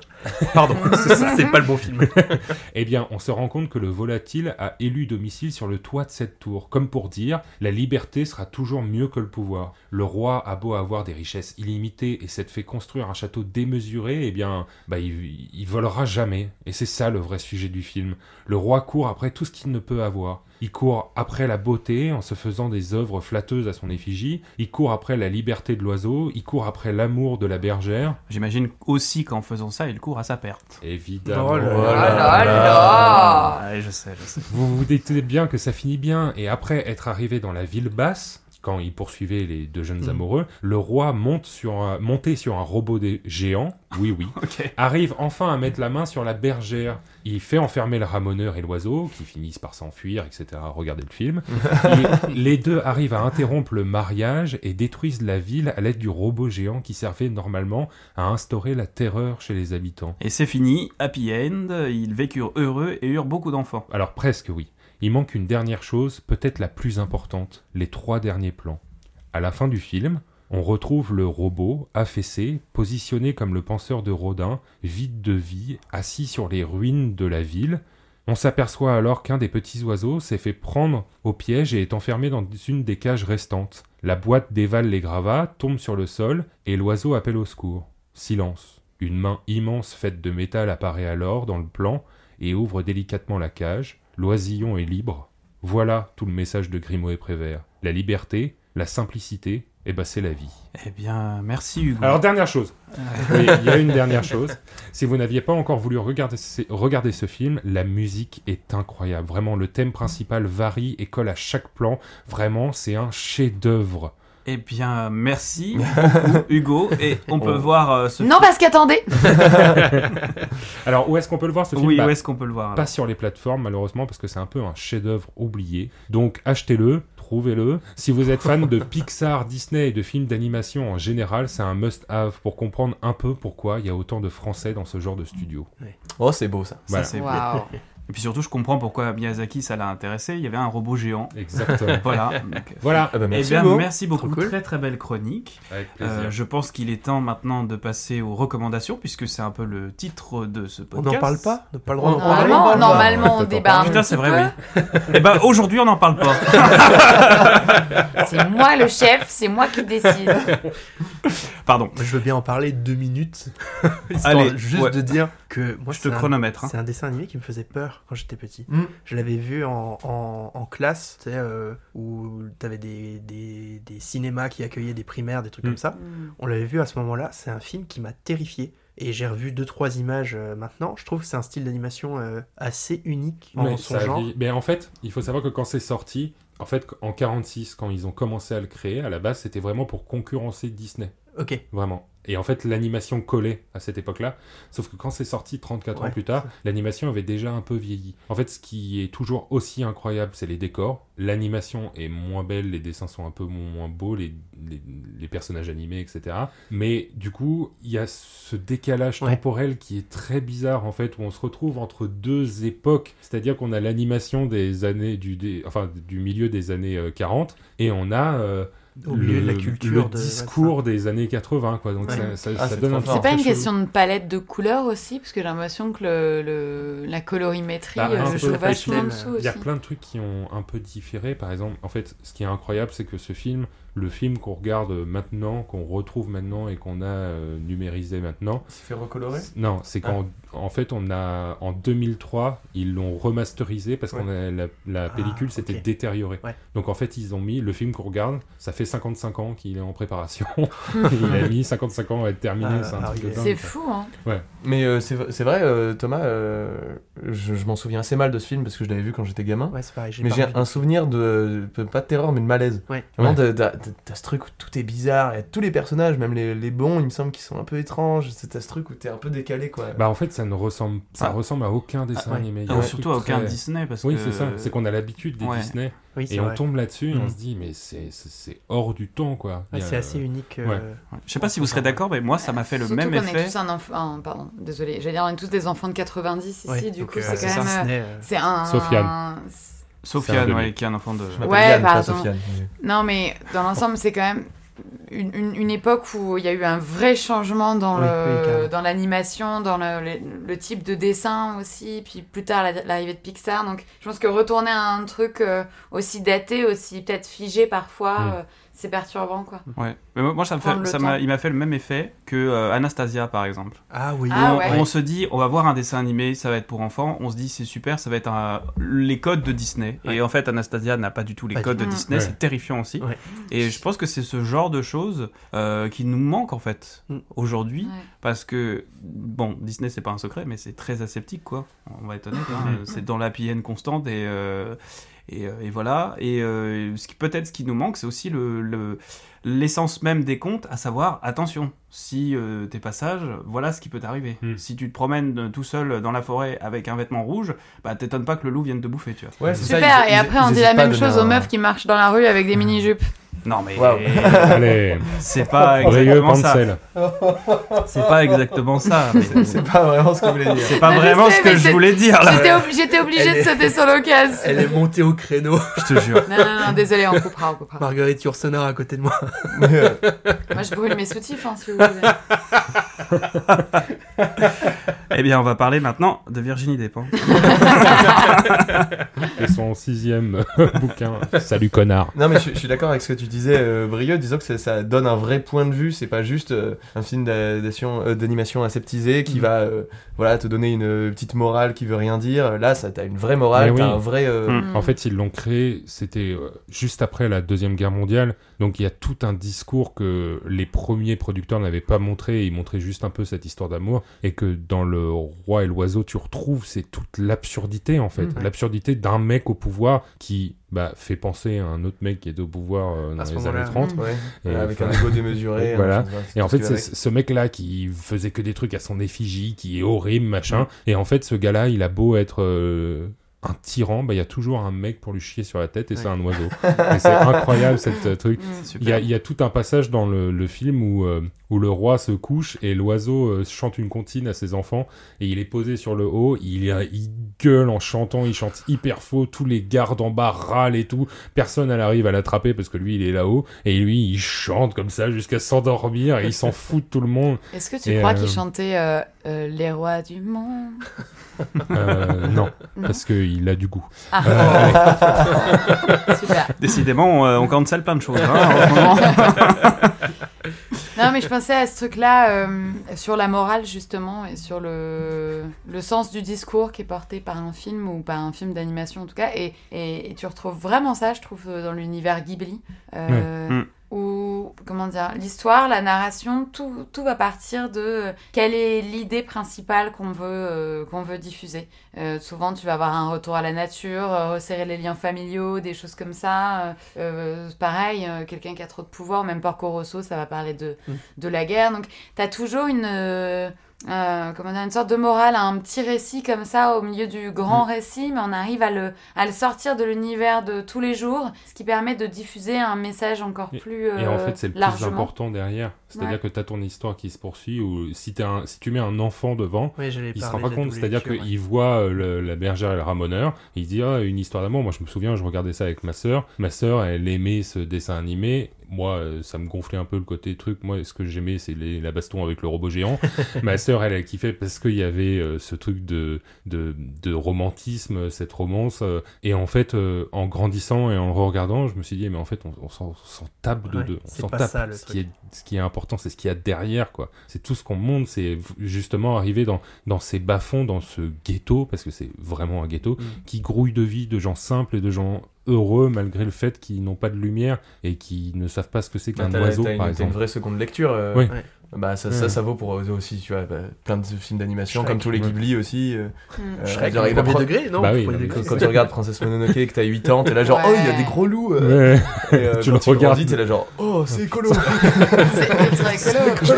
Pardon, c'est pas le bon film. eh bien, on se rend compte que le volatile a élu domicile sur le toit de cette tour, comme pour dire la liberté sera toujours mieux que le pouvoir. Le roi a beau avoir des richesses illimitées et s'être fait construire un château démesuré, eh bien, bah, il, il volera jamais. Et c'est ça le vrai sujet du film. Le roi court après tout ce qu'il ne peut avoir. Il court après la beauté en se faisant des œuvres flatteuses à son effigie. Il court après la liberté de l'oiseau. Il court après l'amour de la bergère. J'imagine aussi qu'en faisant ça, il court à sa perte. Évidemment. Oh là Oh là. là là Ouais, je sais, je sais. Vous vous dites bien que ça finit bien, et après être arrivé dans la ville basse, quand il poursuivait les deux jeunes Mhm. amoureux, le roi monte sur un, monté sur un robot des géants, oui oui, arrive enfin à mettre la main sur la bergère. Il fait enfermer le ramoneur et l'oiseau, qui finissent par s'enfuir, etc. Regardez le film. Et les deux arrivent à interrompre le mariage et détruisent la ville à l'aide du robot géant qui servait normalement à instaurer la terreur chez les habitants. Et c'est fini, happy end, ils vécurent heureux et eurent beaucoup d'enfants. Alors presque oui. Il manque une dernière chose, peut-être la plus importante, les trois derniers plans. À la fin du film, on retrouve le robot, affaissé, positionné comme le penseur de Rodin, vide de vie, assis sur les ruines de la ville. On s'aperçoit alors qu'un des petits oiseaux s'est fait prendre au piège et est enfermé dans une des cages restantes. La boîte dévale les gravats, tombe sur le sol, et l'oiseau appelle au secours. Silence. Une main immense faite de métal apparaît alors dans le plan et ouvre délicatement la cage. L'oisillon est libre. Voilà tout le message de Grimaud et Prévert. La liberté, la simplicité, et ben c'est la vie. Eh bien, merci Hugo. Alors dernière chose. Oui, il y a une dernière chose. Si vous n'aviez pas encore voulu regarder ce, regarder ce film, la musique est incroyable. Vraiment, le thème principal varie et colle à chaque plan. Vraiment, c'est un chef-d'œuvre. Eh bien, merci beaucoup, Hugo. Et on peut Oh. voir euh, ce Non, parce qu'attendez Alors, où est-ce qu'on peut le voir ce film? Oui, Bah, où est-ce qu'on peut le voir Pas sur les plateformes, malheureusement, parce que c'est un peu un chef-d'œuvre oublié. Donc, achetez-le, trouvez-le. Si vous êtes fan de Pixar, Disney et de films d'animation en général, c'est un must-have pour comprendre un peu pourquoi il y a autant de Français dans ce genre de studio. Oh, c'est beau ça. C'est Et puis surtout, je comprends pourquoi Miyazaki, ça l'a intéressé. Il y avait un robot géant. Exactement. Voilà. Donc, voilà, Ah bah, eh merci bien, Hugo. merci beaucoup. Cool. Très très belle chronique. avec plaisir. Euh, je pense qu'il est temps maintenant de passer aux recommandations, puisque c'est un peu le titre de ce On podcast. n'en parle pas On n'a pas le droit d'en On- parler Normalement, pas. normalement, on débat un Putain, c'est vrai, oui. Eh ben, aujourd'hui, on n'en parle pas. C'est moi le chef, c'est moi qui décide. Pardon. Je veux bien en parler deux minutes. Allez, juste ouais. de dire que moi, Je te c'est un- chronomètre. hein. C'est un dessin animé qui me faisait peur quand j'étais petit. Mm. Je l'avais vu en, en, en classe, tu sais, euh, où t'avais des, des, des cinémas qui accueillaient des primaires, des trucs Mm. comme ça. On l'avait vu à ce moment-là. C'est un film qui m'a terrifié. Et j'ai revu deux trois images euh, maintenant. Je trouve que c'est un style d'animation euh, assez unique en Mais son ça a genre. vieilli- Mais en fait, il faut savoir que quand c'est sorti, en fait, en 46, quand ils ont commencé à le créer, à la base, c'était vraiment pour concurrencer Disney. Ok. Vraiment. Et en fait, l'animation collait à cette époque-là. Sauf que quand c'est sorti 34 ans plus tard, l'animation avait déjà un peu vieilli. En fait, ce qui est toujours aussi incroyable, c'est les décors. L'animation est moins belle, les dessins sont un peu moins beaux, les, les, les personnages animés, etc. Mais du coup, il y a ce décalage Ouais. temporel qui est très bizarre, en fait, où on se retrouve entre deux époques. C'est-à-dire qu'on a l'animation des années du, des- enfin, du milieu des années euh, 40 et on a euh, Au milieu de la le- culture le de- discours des années 80 quoi donc Ouais. ça, ça- Ah, ça c'est donne un. C'est pas une chelou. question de palette de couleurs aussi Parce que j'ai l'impression que le, le- la colorimétrie Bah, euh, un peu. joue Et vachement puis, dessous il y a plein de trucs qui ont un peu différé par exemple en fait ce qui est incroyable c'est que ce film le film qu'on regarde maintenant qu'on retrouve maintenant et qu'on a euh, numérisé maintenant Il s'est fait recolorer? Non c'est qu'en en fait on a en 2003 ils l'ont remasterisé parce Ouais. qu'on a la, Ah, pellicule s'était détériorée Ouais. donc en fait ils ont mis le film qu'on regarde ça fait 55 ans qu'il est en préparation il a mis 55 ans à être terminé Ah, c'est un truc fou, hein. Mais euh, c'est vrai, euh, Thomas, euh, je, je m'en souviens assez mal de ce film parce que je l'avais vu quand j'étais gamin. Ouais, c'est pareil. Mais j'ai un souvenir de, de- pas de terreur, mais de malaise. Ouais. Vraiment, t'as ce truc où tout est bizarre, et tous les personnages, même les, les bons, il me semble qu'ils sont un peu étranges. C'est t'as ce truc où t'es un peu décalé, quoi. Bah en fait ça ne ressemble ça Ah. ressemble à aucun dessin Ah, ouais. animé. Il y a Ou un surtout à aucun très- Disney, parce Oui que... c'est ça, c'est qu'on a l'habitude des Ouais. Disney Oui, et on tombe là-dessus et on Mhm. se dit mais c'est c'est- c'est hors du temps quoi. C'est assez unique. euh, ouais. Ouais. Je sais pas si vous serez d'accord, mais moi, ça m'a fait le Surtout même qu'on effet. est tous un enfant. ah, pardon, désolé. J'allais dire, on est tous des enfants de 90 ici. ouais, du coup, euh, c'est quand même. euh, euh, C'est un. Sofiane. Sofiane, qui est un enfant de. Je m'appelle Ouais, pardon. Sofiane. Non, mais dans l'ensemble, c'est quand même une, une- une époque où il y a eu un vrai changement dans Oui, le dans l'animation, dans le, le- le type de dessin aussi, puis plus tard la- l'arrivée de Pixar. Donc, je pense que retourner à un truc euh, aussi daté, aussi peut-être figé parfois, Mm. C'est perturbant, quoi. Ouais. Mais moi, ça me fait, ça m'a, il m'a fait le même effet que euh, Anastasia, par exemple. Ah oui. Ah on, ouais. on se dit, on va voir un dessin animé, ça va être pour enfants. On se dit, c'est super, ça va être un- les codes de Disney. Ouais. Et en fait, Anastasia n'a pas du tout les Pas codes du de. Disney. Ouais. C'est terrifiant aussi. Ouais. Et je pense que c'est ce genre de choses euh, qui nous manque en fait Mm. aujourd'hui. Ouais. Parce que, bon, Disney, c'est pas un secret, mais c'est très aseptique, quoi. On va être honnête. hein. C'est dans la PN constante et. euh, et, euh, et voilà. Et euh, ce qui peut-être ce qui nous manque, c'est aussi le, le- l'essence même des contes, à savoir attention. Si euh, t'es pas sage, voilà ce qui peut t'arriver. Hmm. Si tu te promènes euh, tout seul dans la forêt avec un vêtement rouge, bah t'étonnes pas que le loup vienne te bouffer, tu vois. Ouais, c'est ça, Super, ils- et après on dit la même chose aux meufs qui marchent dans la rue avec des mini-jupes. Non mais. Allez, c'est pas exactement ça. C'est pas exactement ça. C'est- pas vraiment ce que vous voulez dire. C'est pas je vraiment sais, ce que je voulais dire. J'étais ob- J'étais obligée de est- sauter sur l'occasion. Elle est montée au créneau. Je te jure. Non, non, non, désolé, on coupera, on coupera. Marguerite Yourcenar à côté de moi. Moi, je brûle mes soutifs, hein, si vous voulez. Eh bien, on va parler maintenant de Virginie Despentes. Et son sixième bouquin. Salut connard. Non mais je, je suis d'accord avec ce que tu disais, euh, Brieux, disant que ça, ça donne un vrai point de vue. C'est pas juste euh, un film euh, d'animation aseptisé qui Mhm. va, euh, voilà, te donner une petite morale qui veut rien dire. Là, ça t'as une vraie morale, t'as oui. un vrai. euh, Mm. En fait, ils l'ont créé, c'était juste après la Deuxième Guerre mondiale. Donc il y a tout un discours que les premiers producteurs n'avaient pas montré. Ils montraient juste un peu cette histoire d'amour. Et que dans Le Roi et l'Oiseau, tu retrouves, c'est toute l'absurdité en fait. Mhm. L'absurdité d'un mec au pouvoir qui bah, fait penser à un autre mec qui est au pouvoir euh, dans les années 30. Ouais, Et, avec enfin, un ego démesuré. Voilà. un- c'est Et en fait, c'est ce mec-là qui faisait que des trucs à son effigie, qui est horrible, machin. Et en fait, ce gars-là, il a beau être euh, un tyran, bah, il y a toujours un mec pour lui chier sur la tête et c'est un oiseau. c'est incroyable, cette euh, truc. Mm. Il y, a, il y a tout un passage dans le, le film où, euh, où le roi se couche et l'oiseau euh, chante une comptine à ses enfants et il est posé sur le haut, il, il gueule en chantant, il chante hyper faux, tous les gardes en bas râlent et tout, personne n'arrive à l'attraper parce que lui il est là-haut et lui il chante comme ça jusqu'à s'endormir et il s'en fout de tout le monde. Est-ce que tu Et, crois euh, qu'il chantait euh, euh, Les rois du monde? Euh, non, Non. parce qu'il a du goût. Ah, super. Décidément, on, euh, on cancel plein de choses. hein. Non, mais je pensais à ce truc-là euh, sur la morale, justement, et sur le, le sens du discours qui est porté par un film ou par un film d'animation, en tout cas. Et, et, tu retrouves vraiment ça, je trouve, dans l'univers Ghibli. Euh. Mm. Où, comment dire, l'histoire, la narration, tout, tout va partir de quelle est l'idée principale qu'on veut, euh, qu'on veut diffuser. Euh, souvent, tu vas avoir un retour à la nature, euh, resserrer les liens familiaux, des choses comme ça. Euh, euh, pareil, euh, quelqu'un qui a trop de pouvoir, même Porco Rosso, ça va parler de, Mm. de la guerre. Donc, tu as toujours une, euh, comment dire, une sorte de morale, un petit récit comme ça au milieu du grand récit, mais on arrive à le, à le sortir de l'univers de tous les jours, ce qui permet de diffuser un message encore Et- plus Et en euh, fait, c'est le plus important derrière. C'est-à-dire Ouais. que tu as ton histoire qui se poursuit, ou si, un- si tu mets un enfant devant, Oui, il se rend pas compte, c'est-à-dire qu'il voit euh, le- la bergère et le ramoneur, il se dit ah, une histoire d'amour. Moi, je me souviens, je regardais ça avec ma sœur. Ma sœur, elle aimait ce dessin animé. Moi, euh, ça me gonflait un peu le côté truc. Moi, ce que j'aimais, c'est les- la baston avec le robot géant. ma sœur, elle, elle kiffait parce qu'il y avait euh, ce truc de, de, de romantisme, cette romance. euh, et en fait, en grandissant et en le regardant, je me suis dit, mais en fait, on, on s'en tape de Ouais, deux. On c'est s'en tape. ça, ce, qui est, ce qui est important, c'est ce qu'il y a derrière, quoi. C'est tout ce qu'on montre, c'est justement arriver dans, dans ces bas-fonds, dans ce ghetto, parce que c'est vraiment un ghetto, Mm. qui grouille de vie, de gens simples et de gens heureux, malgré le fait qu'ils n'ont pas de lumière et qui ne savent pas ce que c'est Bah, qu'un t'as- oiseau, t'as une, par une vraie seconde lecture. euh, Oui. Ouais. Bah ça, Ouais. ça, ça vaut pour euh, aussi, tu vois, bah, plein de films d'animation, comme tous les ouais. Ghibli aussi. euh, Mm. euh, Shrek, genre, premier prendre- degré, non Bah oui, degré. Quand tu regardes Princesse Mononoke et que t'as 8 ans, t'es là genre, Ouais. oh, il y a des gros loups. euh, Ouais. et, euh, Tu le tu regardes. t'es là genre, oh, c'est écolo.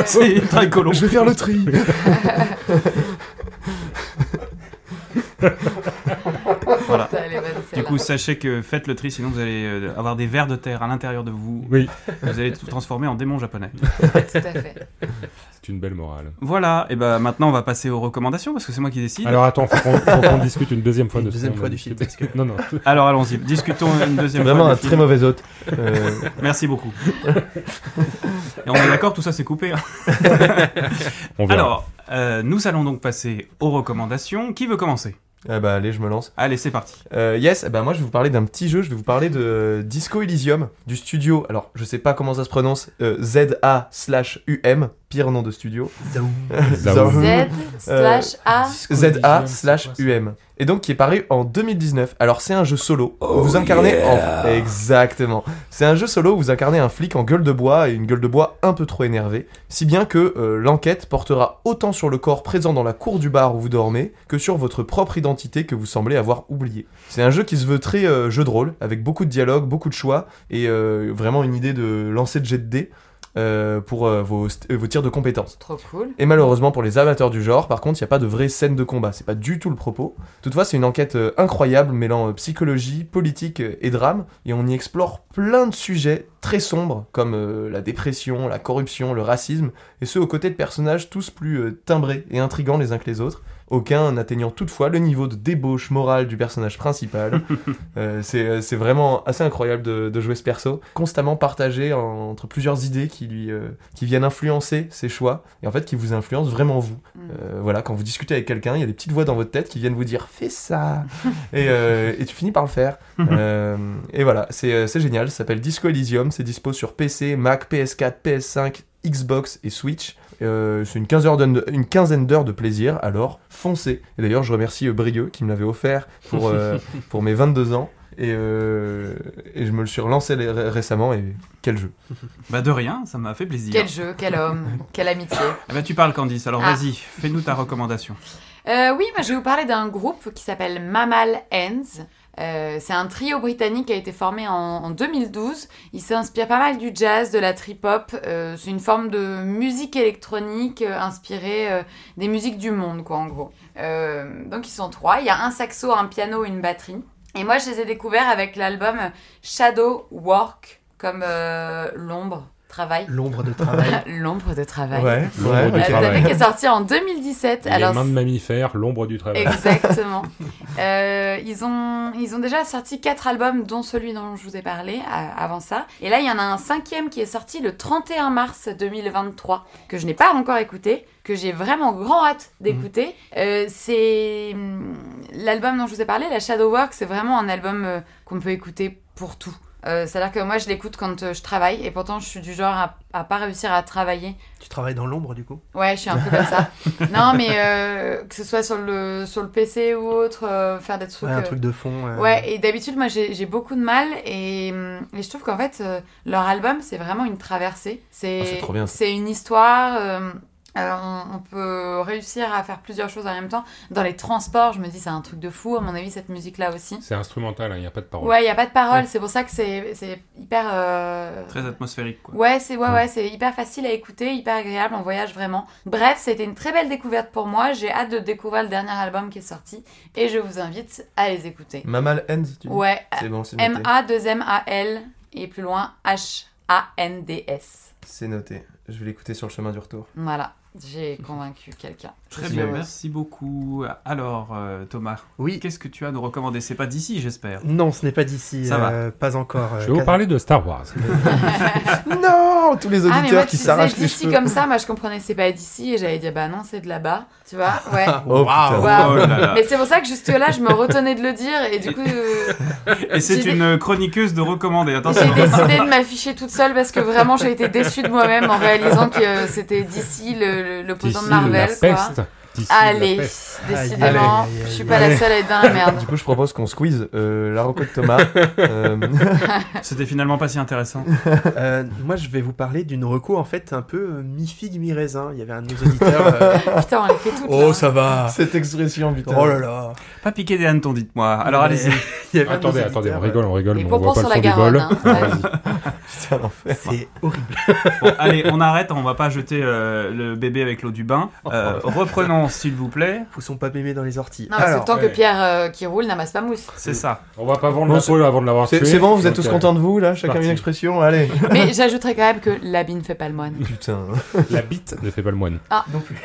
C'est ultra écolo. Je vais faire le tri. Voilà. Coup, sachez que faites le tri, sinon vous allez euh, avoir des vers de terre à l'intérieur de vous. Oui, Vous allez tout transformer en démon japonais. Tout à fait. c'est une belle morale. Voilà, et ben maintenant on va passer aux recommandations parce que c'est moi qui décide. Alors attends, faut qu'on faut qu'on discute une deuxième fois Une de ce deuxième qu'on fois a du discuté. film, parce que- Non, non. Alors allons-y, discutons une C'est deuxième vraiment fois. un du très film. mauvais hôte. Euh, Merci beaucoup. et on est d'accord, tout ça c'est coupé. hein. On verra. Alors, euh, nous allons donc passer aux recommandations. Qui veut commencer? Ah bah allez, je me lance. Allez, c'est parti. Euh, yes, eh ben moi je vais vous parler d'un petit jeu, je vais vous parler de Disco Elysium, du studio, alors je sais pas comment ça se prononce, euh, ZA slash UM, pire nom de studio. Zaou. Z slash A. ZA slash UM. Et donc qui est paru en 2019. Alors c'est un jeu solo. où vous incarnez en... Exactement. C'est un jeu solo où vous incarnez un flic en gueule de bois et une gueule de bois un peu trop énervée. Si bien que euh, l'enquête portera autant sur le corps présent dans la cour du bar où vous dormez que sur votre propre identité que vous semblez avoir oubliée. C'est un jeu qui se veut très euh, jeu de rôle, avec beaucoup de dialogue, beaucoup de choix et euh, vraiment une idée de lancer de jet de dés euh, pour euh, vos, euh, vos tirs de compétences. Trop cool. Et malheureusement pour les amateurs du genre, par contre, il n'y a pas de vraie scène de combat. C'est pas du tout le propos. Toutefois, c'est une enquête euh, incroyable mêlant psychologie, politique et drame, et on y explore plein de sujets très sombres comme la dépression, la corruption, le racisme, et ce aux côtés de personnages tous plus timbrés et intrigants les uns que les autres. Aucun n'atteignant toutefois le niveau de débauche morale du personnage principal. Euh, c'est euh, c'est vraiment assez incroyable de, de jouer ce perso, constamment partagé en- entre plusieurs idées qui lui euh, qui viennent influencer ses choix et en fait qui vous influencent vraiment vous. Mm. Euh, voilà, quand vous discutez avec quelqu'un, il y a des petites voix dans votre tête qui viennent vous dire fais ça et, euh, et tu finis par le faire. Euh, et voilà, c'est c'est génial. Ça s'appelle Disco Elysium. C'est dispo sur PC, Mac, PS4, PS5, Xbox et Switch. Euh, c'est une quinzaine d'heures de- une quinzaine d'heures de plaisir, alors foncez. Et d'ailleurs, je remercie euh, Brieux qui me l'avait offert pour, euh, pour mes 22 ans. Et, euh, et je me le suis relancé ré- récemment et quel jeu. Bah de rien, ça m'a fait plaisir. Quel jeu, quel homme, quelle amitié. Eh ben, tu parles Candice, alors Ah. vas-y, fais-nous ta recommandation. Euh, oui, moi je vais vous parler d'un groupe qui s'appelle Mammal Hands. Euh, c'est un trio britannique qui a été formé en, en 2012. Il s'inspire pas mal du jazz, de la trip-hop. Euh, c'est une forme de musique électronique euh, inspirée des musiques du monde, quoi, en gros. Donc ils sont trois. Il y a un saxo, un piano, une batterie. Et moi je les ai découverts avec l'album Shadow Work, comme l'ombre, travail. L'ombre de travail. l'ombre de travail. Ouais, L'ombre ouais. du Euh, travail. qui est sorti en 2017. Les Alors, mains de mammifères, l'ombre du travail. Exactement. Euh, ils, ont, ils ont déjà sorti quatre albums, dont celui dont je vous ai parlé à- avant ça. Et là, il y en a un cinquième qui est sorti le 31 mars 2023, que je n'ai pas encore écouté, que j'ai vraiment grand hâte d'écouter. Euh, c'est hum, l'album dont je vous ai parlé, la Shadow Work, c'est vraiment un album euh, qu'on peut écouter pour tout. Euh, C'est-à-dire que moi, je l'écoute quand euh, je travaille, et pourtant, je suis du genre à, à pas réussir à travailler tu travailles dans l'ombre du coup Ouais, je suis un peu comme ça. Non, mais euh, que ce soit sur le, sur le PC ou autre, euh, faire des trucs. Ouais, un euh, truc de fond. euh, Ouais, et d'habitude, moi, j'ai j'ai beaucoup de mal et, hum, et je trouve qu'en fait, euh, leur album, c'est vraiment une traversée. C'est C'est trop bien, ça. c'est une histoire. Euh, on, on peut réussir à faire plusieurs choses en même temps. Dans les transports, je me dis, c'est un truc de fou, à mon avis, cette musique-là aussi. C'est instrumental, il n'y a pas de parole. Ouais, il n'y a pas de parole, Ouais. c'est pour ça que c'est c'est hyper. euh, Très atmosphérique, quoi. Ouais, c'est ouais, ouais, c'est hyper facile à écouter, hyper agréable, on voyage vraiment. Bref, c'était une très belle découverte pour moi. J'ai hâte de découvrir le dernier album qui est sorti et je vous invite à les écouter. Mamal Hands, tu dis Ouais, C'est bon, c'est noté. M A 2 M A L et plus loin H A N D S. C'est noté. Je vais l'écouter sur le chemin du retour. Voilà, j'ai convaincu quelqu'un. Très bien, heureuse. merci beaucoup. Alors, euh, Thomas, Oui. qu'est-ce que tu as à nous recommander? C'est pas d'ici, j'espère. Non, ce n'est pas d'ici. Ça va. euh, Pas encore. euh, Je vais vous parler de Star Wars. Non Tous les Ah mais auditeurs moi qui s'arrachent les d'ici cheveux. comme ça, moi je comprenais c'est pas d'ici et j'allais dire bah non c'est de là-bas, tu vois, ouais. Oh. Oh là là. Mais c'est pour ça que jusque là je me retenais de le dire et du coup euh, Et c'est une chroniqueuse de recommandée, attention. J'ai décidé de m'afficher toute seule parce que vraiment j'ai été déçue de moi-même en réalisant que euh, c'était d'ici le- l'opposant de Marvel. la quoi. peste. Allez, décidément, je suis pas la seule à être dans la merde. Du coup, je propose qu'on squeeze euh, la reco de Thomas. Euh, C'était finalement pas si intéressant. Euh, moi, je vais vous parler d'une reco en fait un peu mi-figue, mi-raisin. Il y avait un de nos auditeurs. euh, Putain, on les fait toutes. Oh, là. ça va Cette expression, putain. Oh là là Pas piquer des hannetons, dites-moi. Alors Mais- allez-y. Attendez, attendez, on rigole, on rigole, mais on voit pas sur le la. Garonne. hein. Ouais. Putain, l'enfer. C'est horrible. Bon, allez, on arrête, on va pas jeter euh, le bébé avec l'eau du bain. Euh, s'il vous plaît. Poussons pas mémé dans les orties. Non, parce que tant que. Pierre euh, qui roule n'amasse pas mousse. C'est ça. On va pas vendre la peau avant de l'avoir tué. C'est bon, vous êtes tous euh, contents de vous, là Chacun parti. une expression Allez. Mais j'ajouterais quand même que l'habit ne fait pas le moine. Putain. La bite ne fait pas le moine. non plus.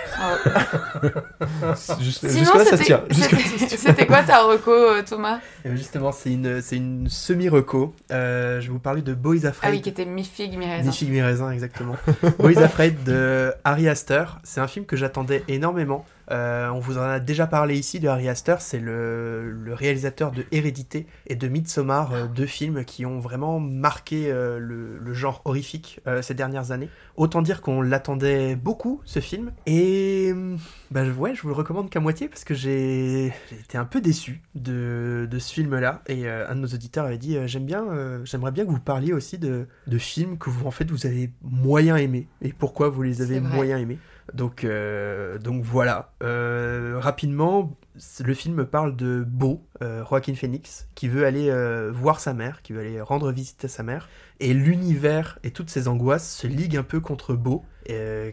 Juste- Sinon, Jusque-là, ça se c'était- tient. C'était c'était quoi ta reco, euh, Thomas? Et justement, c'est une, c'est une semi-reco. Euh, je vais vous parler de Boys Afraid. Ah oui, qui était mi-figue, mi-raisin. Ni figue ni raisin, exactement. Boys Afraid de Harry Astor. C'est un film que j'attendais énormément. Euh, on vous en a déjà parlé ici de Harry Astor. C'est le, le réalisateur de Hérédité et de Midsommar, euh, deux films qui ont vraiment marqué euh, le, le genre horrifique ces dernières années. Autant dire qu'on l'attendait beaucoup, ce film. Et hum, bah, je- ouais, je vous le recommande qu'à moitié parce que j'ai été un peu déçu de, de ce film-là. Et un de nos auditeurs avait dit J'aime bien, j'aimerais bien que vous parliez aussi de, de films que vous, en fait, vous avez moyen aimé. Et pourquoi vous les avez moyen aimés. Donc, euh, donc voilà. Euh, rapidement, le film parle de Beau, euh, Joaquin Phoenix, qui veut aller voir sa mère, qui veut aller rendre visite à sa mère. Et l'univers et toutes ses angoisses se liguent un peu contre Beau,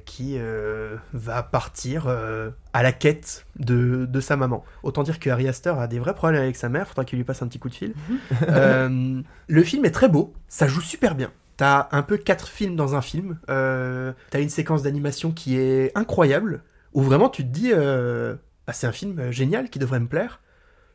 qui va partir à la quête de, de sa maman. Autant dire que Harry Astor a des vrais problèmes avec sa mère, faudra qu'il lui passe un petit coup de fil. Euh, le film est très beau, ça joue super bien. T'as un peu quatre films dans un film. Euh, T'as une séquence d'animation qui est incroyable, où vraiment tu te dis, euh, bah, c'est un film génial qui devrait me plaire.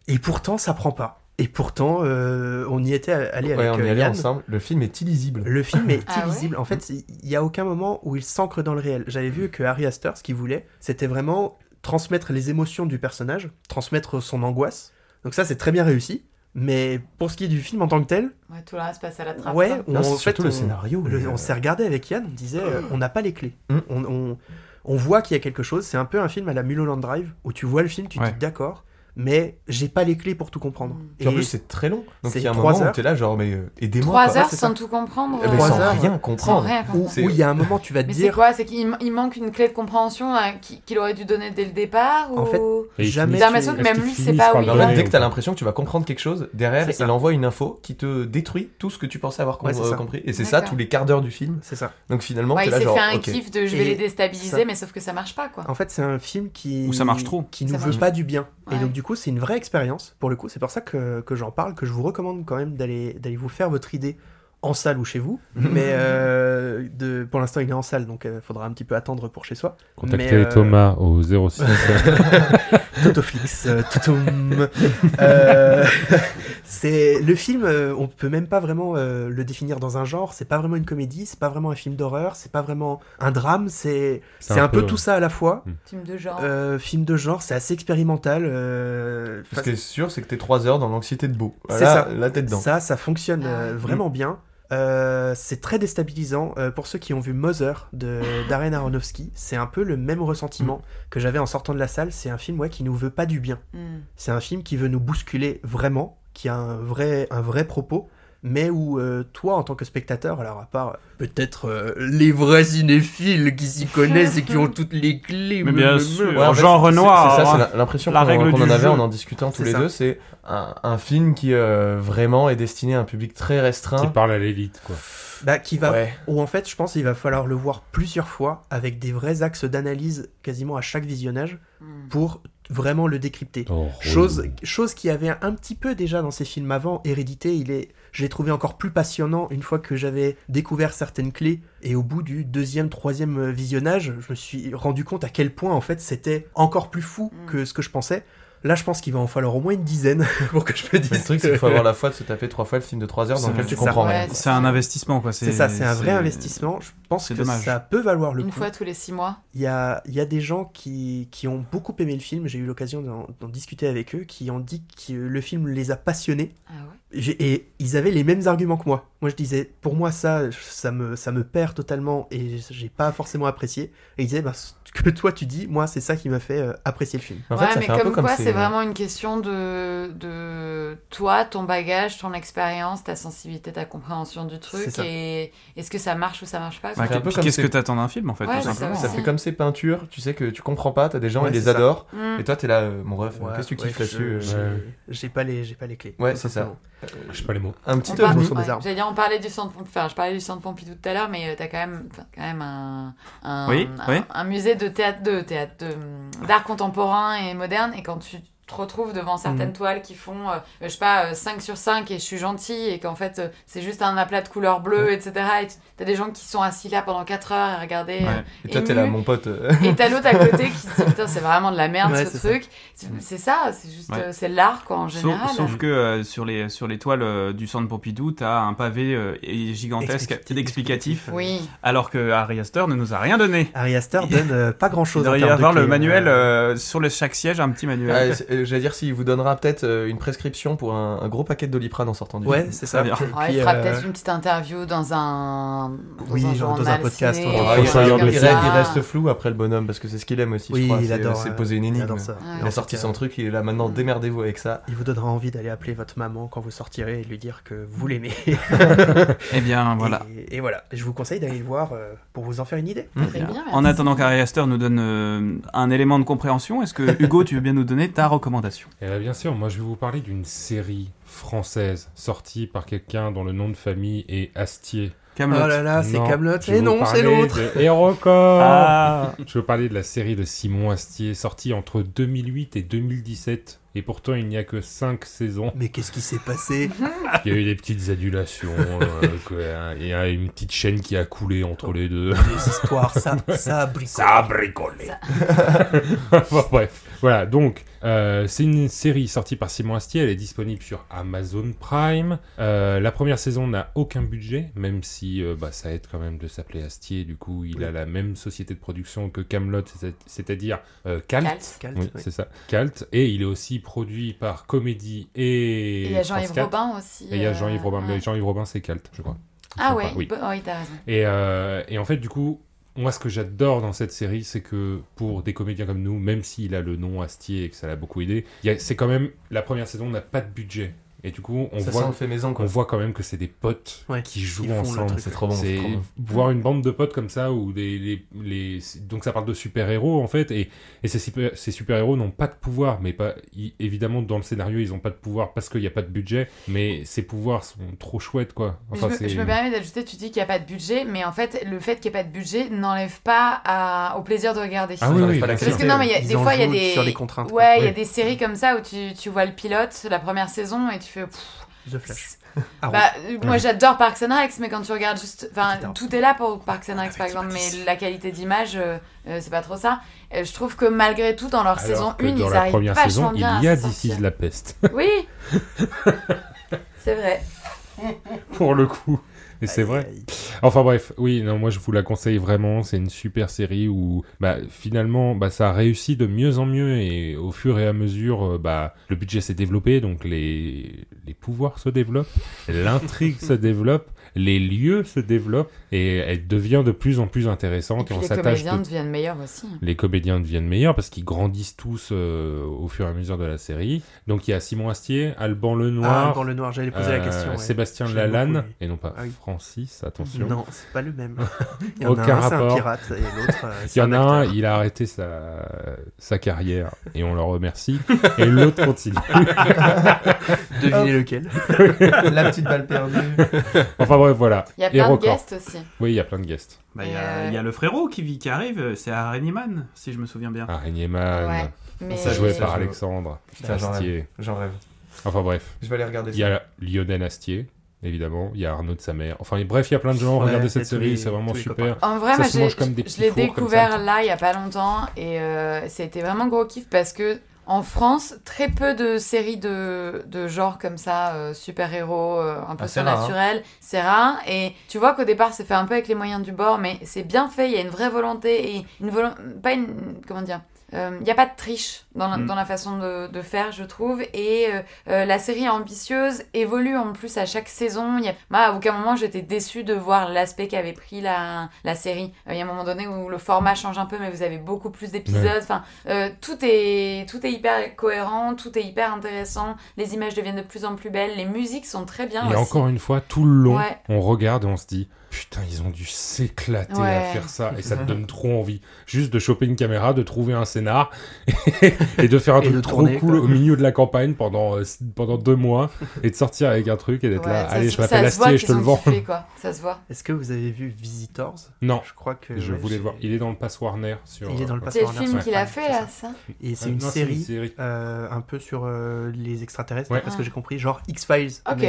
Et pourtant, ça prend pas. Et pourtant, euh, on y était allé Ouais, avec on y allait Yann. ensemble. Le film est illisible. Le film est Ah ouais illisible. En fait, il n'y a aucun moment où il s'ancre dans le réel. J'avais vu que Harry Astor, ce qu'il voulait, c'était vraiment transmettre les émotions du personnage, transmettre son angoisse. Donc ça, c'est très bien réussi. Mais pour ce qui est du film en tant que tel, Ouais, tout le reste passe à la trappe. ouais, quoi. on, Non, en fait, surtout le on- scénario. le- on euh, s'est regardé avec Yann, on disait, euh, on n'a pas les clés. Mm. On, on- on voit qu'il y a quelque chose. C'est un peu un film à la Mulholland Drive où tu vois le film, tu te dis d'accord, mais j'ai pas les clés pour tout comprendre. Mm. Puis en Et plus, c'est très long. Donc c'est il y a un moment heures. où t'es là, genre, mais euh, aidez-moi. Trois heures c'est sans ça. tout comprendre. Trois sans heures. rien sans comprendre. rien où comprendre. C'est- où il y a un moment, tu vas te Mais c'est dire, quoi? C'est qu'il il manque une clé de compréhension hein, qui- qu'il aurait dû donner dès le départ En ou... fait, Et ils Jamais J'ai l'impression que même lui, c'est pas où il En va. fait, dès que ou t'as pas l'impression que tu vas comprendre quelque chose, derrière, C'est il envoie une info qui te détruit tout ce que tu pensais avoir c'est ça. compris. Et c'est ça tous les quarts d'heure du film. c'est ça. Donc finalement, Ouais, t'es il là, s'est genre, fait un kiff de je vais Et les déstabiliser, mais sauf que ça marche pas quoi. En fait, c'est un film qui. Ou ça marche trop. Qui nous veut pas du bien. Et donc, du coup, c'est une vraie expérience. Pour le coup, c'est pour ça que, que j'en parle, que je vous recommande quand même d'aller vous faire votre idée en salle ou chez vous. Mais euh, de, pour l'instant, il est en salle, donc il faudra un petit peu attendre pour chez soi. Contactez Mais, euh, Thomas au 06. Totoflix, euh. Euh, c'est le film. euh, on peut même pas vraiment euh, le définir dans un genre. C'est pas vraiment une comédie. C'est pas vraiment un film d'horreur. C'est pas vraiment un drame. C'est c'est un, peu, tout ça à la fois. Film de genre. Euh, film de genre, c'est assez expérimental. euh, Ce qui est sûr, c'est que t'es 3 heures dans l'anxiété de beau. C'est Là, ça. là, t'es dedans. Ça, ça fonctionne Ah euh, vraiment bien. Euh, c'est très déstabilisant. Euh, pour ceux qui ont vu Mother de Darren Aronofsky, c'est un peu le même ressentiment que j'avais en sortant de la salle. C'est un film ouais, qui nous veut pas du bien. Hmm. C'est un film qui veut nous bousculer vraiment, qui a un vrai, un vrai propos, mais où euh, toi, en tant que spectateur, alors à part euh, peut-être euh, les vrais cinéphiles qui s'y connaissent et qui ont toutes les clés, Mais bien sûr. Ouais, en fait, Renoir, C'est ça, hein. c'est l'impression La qu'on en avait jeu. en en discutant tous C'est les ça. deux. C'est un, un film qui euh, vraiment est destiné à un public très Qui restreint. parle à l'élite, quoi. Bah, qui va Ouais. Ou en fait, je pense qu'il va falloir le voir plusieurs fois avec des vrais axes d'analyse quasiment à chaque visionnage Hmm. pour vraiment le décrypter. Oh, Chose, chose qui avait un petit peu déjà dans ces films avant, Hérédité, il est, je l'ai trouvé encore plus passionnant une fois que j'avais découvert certaines clés et au bout du deuxième, troisième euh, visionnage, je me suis rendu compte à quel point en fait c'était encore plus fou Mm. que ce que je pensais. Là, je pense qu'il va en falloir au moins une dizaine pour que je me dise. Mais le truc, c'est qu'il faut avoir la foi de se taper trois fois le film de 3 heures dans lequel tu comprends Ouais, rien. C'est un investissement, quoi. C'est ça, c'est un vrai investissement. Je pense que dommage. ça peut valoir le Une coup. fois tous les six mois. Il y a, il y a des gens qui, qui ont beaucoup aimé le film, j'ai eu l'occasion d'en discuter avec eux, qui ont dit que le film les a passionnés. Ah ouais. Et ils avaient les mêmes arguments que moi. Moi je disais, pour moi ça, ça me, ça me perd totalement et j'ai pas forcément apprécié. Et ils disaient, bah, que toi tu dis, moi c'est ça qui m'a fait euh, apprécier le film. En ouais, fait, ça mais fait un peu comme quoi, ces- c'est vraiment une question de, de toi, ton bagage, ton expérience, ta sensibilité, ta compréhension du truc. C'est ça. Et est-ce que ça marche ou ça marche pas Bah, Qu'est-ce que t'attends d'un film en fait, Ouais, tout c'est simplement Ça fait comme ces peintures, tu sais que tu comprends pas, t'as des gens, Ouais, ils les adorent, Mm. et toi t'es là, euh, mon ref, Ouais, qu'est-ce que tu ouais, kiffes là-dessus euh. J'ai pas les, j'ai pas les clés. Ouais, c'est ça. Simplement. Je sais pas les mots. Un petit œuvre parle- sont des ouais, armes. J'allais dire, on parlait du centre, enfin, je parlais du centre Pompidou tout à l'heure, mais euh, t'as quand même, quand même un, un, Oui, un, oui. un musée de théâtre, de théâtre, d'art contemporain et moderne, et quand tu te retrouves devant certaines Mhm. toiles qui font, euh, je sais pas, euh, 5 sur 5 et je suis gentil, et qu'en fait, euh, c'est juste un aplat de couleur bleue, etc. Et t'as des gens qui sont assis là pendant 4 heures à regarder. euh, Ouais. Et toi t'es là, mon pote. euh, Et t'as l'autre à côté qui se dit putain c'est vraiment de la merde Ouais, ce truc. C'est- C'est ça, c'est juste Ouais. euh, c'est l'art quoi en général. sauf que euh, sur, les, sur les toiles euh, du centre Pompidou, t'as un pavé euh, gigantesque Explicatif. explicatif, Oui. alors que Harry Astor ne nous a rien donné. Harry Astor donne euh, pas grand Il chose. devrait y avoir le manuel euh, sur le, chaque siège, un petit manuel. C'est- J'allais dire s'il vous donnera peut-être euh, une prescription pour un, un gros paquet de doliprane en sortant du Ouais, c'est ça. bien. Et Ouais, puis, il fera euh, peut-être une petite interview dans un, dans Oui, un genre dans un podcast, ciné, on Ouais, il, il- il il reste- il flou après le bonhomme parce que c'est ce qu'il aime aussi, Oui, je crois. il c'est- adore. C'est euh, poser une il énigme. adore ça. Ouais. Il a sorti son truc, il est là maintenant, démerdez-vous avec ça. Il vous donnera envie d'aller appeler votre maman quand vous sortirez et lui dire que vous l'aimez. Eh bien, voilà. Et, et voilà. Je vous conseille d'aller le voir pour vous en faire une idée. Très bien, En attendant qu'Harry Astor nous donne euh, un élément de compréhension, est-ce que Hugo, tu veux bien nous donner ta recommandation Eh bien, bien sûr, moi je vais vous parler d'une série française sortie par quelqu'un dont le nom de famille est Astier. Oh Camelot. là là, c'est Non, Camelot. Et vous non, c'est l'autre. de Hérocorps. Ah Je veux parler de la série de Simon Astier, sortie entre 2008 et 2017. Et pourtant, il n'y a que 5 saisons. Mais qu'est-ce qui s'est passé? Il y a eu des petites adulations. euh, quoi. Il y a une petite chaîne qui a coulé entre les deux. Des histoires, ça, ça a bricolé. Ça a bricolé. Bon, bref, voilà. Donc, euh, c'est une série sortie par Simon Astier. Elle est disponible sur Amazon Prime. Euh, la première saison n'a aucun budget, même si euh, bah, ça aide quand même de s'appeler Astier. Du coup, il Oui. a la même société de production que Camelot, c'est-à-dire euh, Calt. Calt. Calt, Oui, oui. c'est ça. Calt. Et il est aussi produit par Comédie et. Et il y a Jean-Yves France 4. Robin aussi. Et il y a euh, Jean-Yves Robin. Mais. Jean-Yves Robin, c'est Calt, je crois. Ah ouais, crois, oui. t'as raison. Et, euh, et en fait, du coup, moi, ce que j'adore dans cette série, c'est que pour des comédiens comme nous, même s'il a le nom Astier et que ça l'a beaucoup aidé, c'est quand même la première saison n'a pas de budget. Et du coup, on ça voit, sent le fait maison on voit quand même que c'est des potes Ouais, qui jouent ensemble. C'est trop bon, c'est C'est trop bon. voir une bande de potes comme ça où les, les, les- donc ça parle de super héros en fait et, et ces super ces super héros n'ont pas de pouvoir mais pas i- évidemment dans le scénario ils ont pas de pouvoir parce qu'il n'y a pas de budget mais ces pouvoirs sont trop chouettes quoi. Enfin, je, me, c'est- je me permets d'ajouter, tu dis qu'il n'y a pas de budget, mais en fait, le fait qu'il n'y ait pas de budget n'enlève pas à- au plaisir de regarder. Ah oui, oui, pas à la bien Parce que non, mais y a- des fois, il y a des. sur les contraintes, quoi. Ouais, il y a des séries comme ça où tu, tu vois le pilote, la première saison, et tu fais. pff, The Flash. Ah, Bah, euh, moi j'adore Parks and Rec, mais quand tu regardes juste. Enfin, tout est là pour Parks and Rec Avec par exemple, mais la qualité d'image, euh, euh, c'est pas trop ça. Je trouve que malgré tout, dans leur Alors saison que 1, dans ils la arrivent première saison, bien il y a sortir. la peste. Oui C'est vrai. pour le coup. Et c'est vrai. Enfin bref, oui, non, moi je vous la conseille vraiment. C'est une super série où bah, finalement bah, ça a réussi de mieux en mieux et au fur et à mesure, euh, bah, le budget s'est développé, donc les, les pouvoirs se développent, l'intrigue se développe, les lieux se développent et elle devient de plus en plus intéressante et, on les s'attache comédiens de deviennent meilleurs aussi. les comédiens deviennent meilleurs parce qu'ils grandissent tous euh, au fur et à mesure de la série. Donc il y a Simon Astier, Alban Ah, Lenoir, dans le noir, j'allais poser la euh, question. ouais. Sébastien Lalanne, beaucoup, et non pas Ah oui. Francis, attention. Non, c'est pas le même. Il y en Aucun a un, c'est un rapport. pirate, et l'autre, euh, Il y en a un, acteur. il a arrêté sa, sa carrière et on le remercie. et l'autre continue. Devinez lequel. La petite balle perdue. Enfin bref, voilà. Il y a plein de guests aussi. Oui, il y a plein de guests. Bah, Il y, a- Euh, il y a le frérot qui, vit, qui arrive, euh, c'est Araignée Man, si je me souviens bien. Araignée Man, Ouais. Mais... Ça, joué ça, par Alexandre Putain, j'en Astier. rêve. J'en rêve. Enfin bref. Je vais aller regarder Il ça. y a Lionel Astier, évidemment. Il y a Arnaud de sa mère. Enfin bref, il y a plein de gens. Ouais, Regardez cette série, c'est vraiment super. En vrai, Ça moi, se j'ai- mange comme des je l'ai découvert ça. là il y a pas longtemps et euh, c'était vraiment gros kiff parce que en France, très peu de séries de, de genre comme ça, euh, super-héros, euh, un peu Ah, c'est rare, surnaturel, c'est rare. Et tu vois qu'au départ, c'est fait un peu avec les moyens du bord, mais c'est bien fait, il y a une vraie volonté et une volonté. Pas une. Comment dire euh, il n'y a pas de triche dans la, Mm. dans la façon de, de faire, je trouve. Et euh, euh, la série est ambitieuse, évolue en plus à chaque saison. Il y a... Moi, à aucun moment, j'étais déçue de voir l'aspect qu'avait pris la, la série. Euh, Il y a un moment donné où le format change un peu, mais vous avez beaucoup plus d'épisodes. Enfin, euh, tout, est, tout est hyper cohérent, tout est hyper intéressant. Les images deviennent de plus en plus belles. Les musiques sont très bien Et aussi. encore une fois, tout le long, Ouais. on regarde et on se dit Putain, ils ont dû s'éclater à faire ça et ça te donne trop envie. Juste de choper une caméra, de trouver un scénar et de faire un truc trop tourner, cool quoi. au milieu de la campagne pendant, euh, pendant deux mois et de sortir avec un truc et d'être Ouais, là. ça Allez, se- je m'appelle Astier et je te le vends. kiffé, quoi. Ça se voit. Est-ce que vous avez vu Visitors? Non, Je crois que. je ouais, voulais j'ai- voir. Il est dans le pass Warner sur. Il est dans le euh, pass C'est le film qu'il a fait, là, ça. Et c'est euh, une série euh, un peu sur euh, les extraterrestres, Ouais. parce Ah. que j'ai compris, genre X-Files. Ok.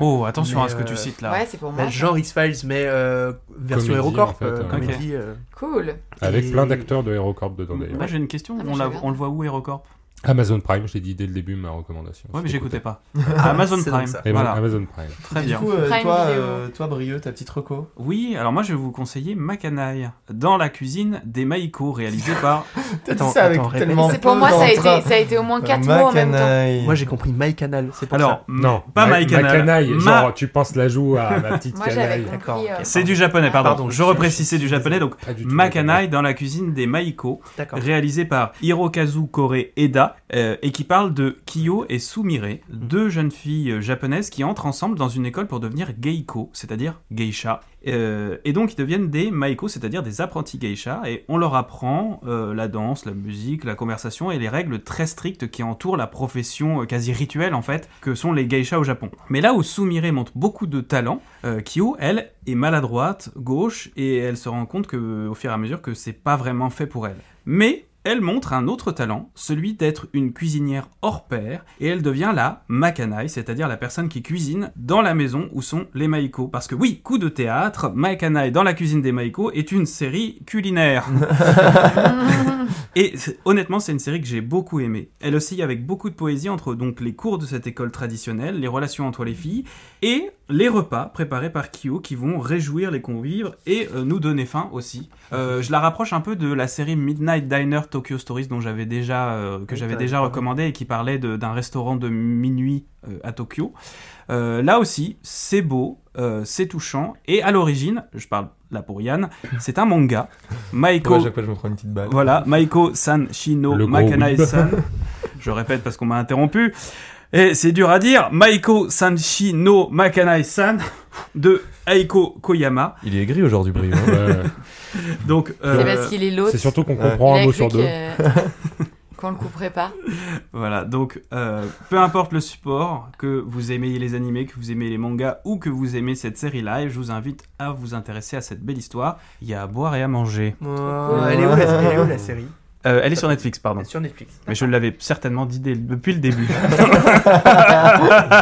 Oh, attention à ce que tu cites là. Ouais, c'est pour moi. genre X-Files, mais euh, version Comédie, HeroCorp, en fait, euh, ouais. comédie. euh, Cool. Avec Et- plein d'acteurs de HeroCorp dedans d'ailleurs. Moi j'ai une question, Ah, la- on le voit où HeroCorp Amazon Prime, je l'ai dit dès le début, ma recommandation. Ouais mais j'écoutais pas. Amazon C'est donc Prime, voilà, Amazon Prime. très Du bien. coup, euh, Prime toi, euh, toi, Brieux, ta petite reco Oui, alors moi je vais vous conseiller Macanaï, dans la cuisine des Maïko, réalisé par... T'as dit Attends, ça avec attends, tellement C'est pour moi, ça a, été, ça a été au moins 4 mots en même temps. Moi j'ai compris My Canal, c'est pour Alors, ça. Non, pas Ma- My Canal. Macanaï, Ma- genre tu penses la joue à ma petite canaille. D'accord, euh. C'est du japonais, pardon. Je reprécise, c'est du japonais, donc Pas du tout Macanaï dans la cuisine des Maïko, réalisé par Hirokazu Kore Eda, euh, et qui parle de Kiyo et Sumire, deux jeunes filles euh, japonaises qui entrent ensemble dans une école pour devenir geiko, c'est-à-dire geisha. Euh, et donc ils deviennent des maiko, c'est-à-dire des apprentis geisha, et on leur apprend la danse, la musique, la conversation et les règles très strictes qui entourent la profession quasi rituelle en fait que sont les geishas au Japon. Mais là où Sumire montre beaucoup de talent, Kyo, elle, est maladroite, gauche, et elle se rend compte que, au fur et à mesure que c'est pas vraiment fait pour elle. Mais elle montre un autre talent, celui d'être une cuisinière hors pair, et elle devient la Makanai, c'est-à-dire la personne qui cuisine dans la maison où sont les Maiko. Parce que oui, coup de théâtre, Makanai dans la cuisine des Maiko est une série culinaire. Et honnêtement, c'est une série que j'ai beaucoup aimée. Elle oscille avec beaucoup de poésie entre donc les cours de cette école traditionnelle, les relations entre les filles et les repas préparés par Kyo qui vont réjouir les convives et euh, nous donner faim aussi. Euh, je la rapproche un peu de la série Midnight Diner Tokyo Stories dont j'avais déjà euh, que Oui, j'avais déjà recommandé et qui parlait de- d'un restaurant de minuit euh, à Tokyo. Euh, là aussi, c'est beau, euh, c'est touchant et à l'origine, je parle là pour Yann, c'est un manga. Maiko Moi, à chaque fois, je me prends une petite balle. voilà, Maiko San Shino Le gros Makanai whip. San. Je répète parce qu'on m'a interrompu. Et c'est dur à dire. Maiko San Shino Makanai San de Aiko Koyama. Il est aigri aujourd'hui, Brieux. hein. Ouais, Donc, C'est euh, parce qu'il est l'autre. C'est surtout qu'on comprend un mot sur deux. que- qu'on le couperait pas. voilà. Donc, euh, peu importe le support, que vous aimez les animés, que vous aimez les mangas ou que vous aimez cette série live, je vous invite à vous intéresser à cette belle histoire. Il y a à boire et à manger. Oh, elle, est où, la, elle est où la série? Euh, elle est sur Netflix, pardon. Elle est Sur Netflix. Mais je l'avais certainement dit dès- depuis le début.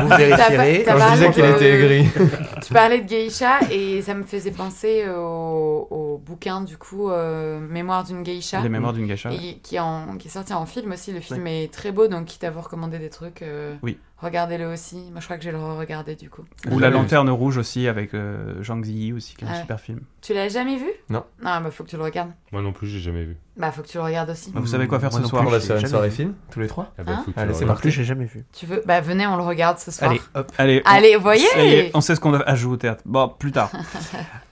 Vous vérifierez. T'as Quand pas- je disais qu'il Euh, était aigri. Tu parlais de geisha et ça me faisait penser au, au bouquin du coup euh, Mémoire d'une geisha. Les mémoires d'une gacha. Et qui, est en- qui est sorti en film aussi. Le film est très beau, donc quitte à vous recommander des trucs, euh, Oui. regardez-le aussi. Moi, je crois que je vais le regarder du coup. Ou La Lanterne Rouge aussi avec euh, Zhang Ziyi aussi, qui est un ouais. super film. Tu l'as jamais vu? Non. Non, bah faut que tu le regardes. Moi non plus, j'ai jamais vu. Bah faut que tu le regardes aussi. Vous savez quoi faire Moi ce non soir plus, On va j'ai se faire une jamais soirée vu. film, tous les trois. Ah bah, Hein faut que tu Allez, le c'est regardes. plus, j'ai jamais vu. Tu veux Bah venez, on le regarde ce soir. Allez, hop. Allez, on- Allez, voyez ça y est, on sait ce qu'on doit ajouter au théâtre. Bon, plus tard.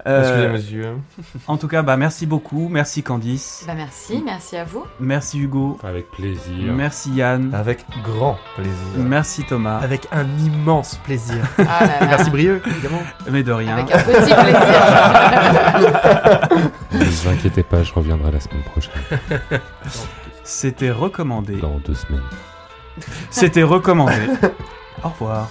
Euh, Excusez, monsieur. en tout cas, bah, merci beaucoup. Merci Candice. Bah merci, merci à vous. Merci Hugo. Avec plaisir. Merci Yann. Avec grand plaisir. Merci Thomas. Avec un immense plaisir. Ah là Et là. merci Brieux, évidemment. Mais de rien. Avec un petit plaisir. Ne vous inquiétez pas, je reviendrai la semaine prochaine. C'était recommandé. Dans deux semaines. C'était recommandé. Au revoir.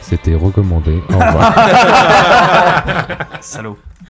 C'était recommandé. Au revoir. Salaud.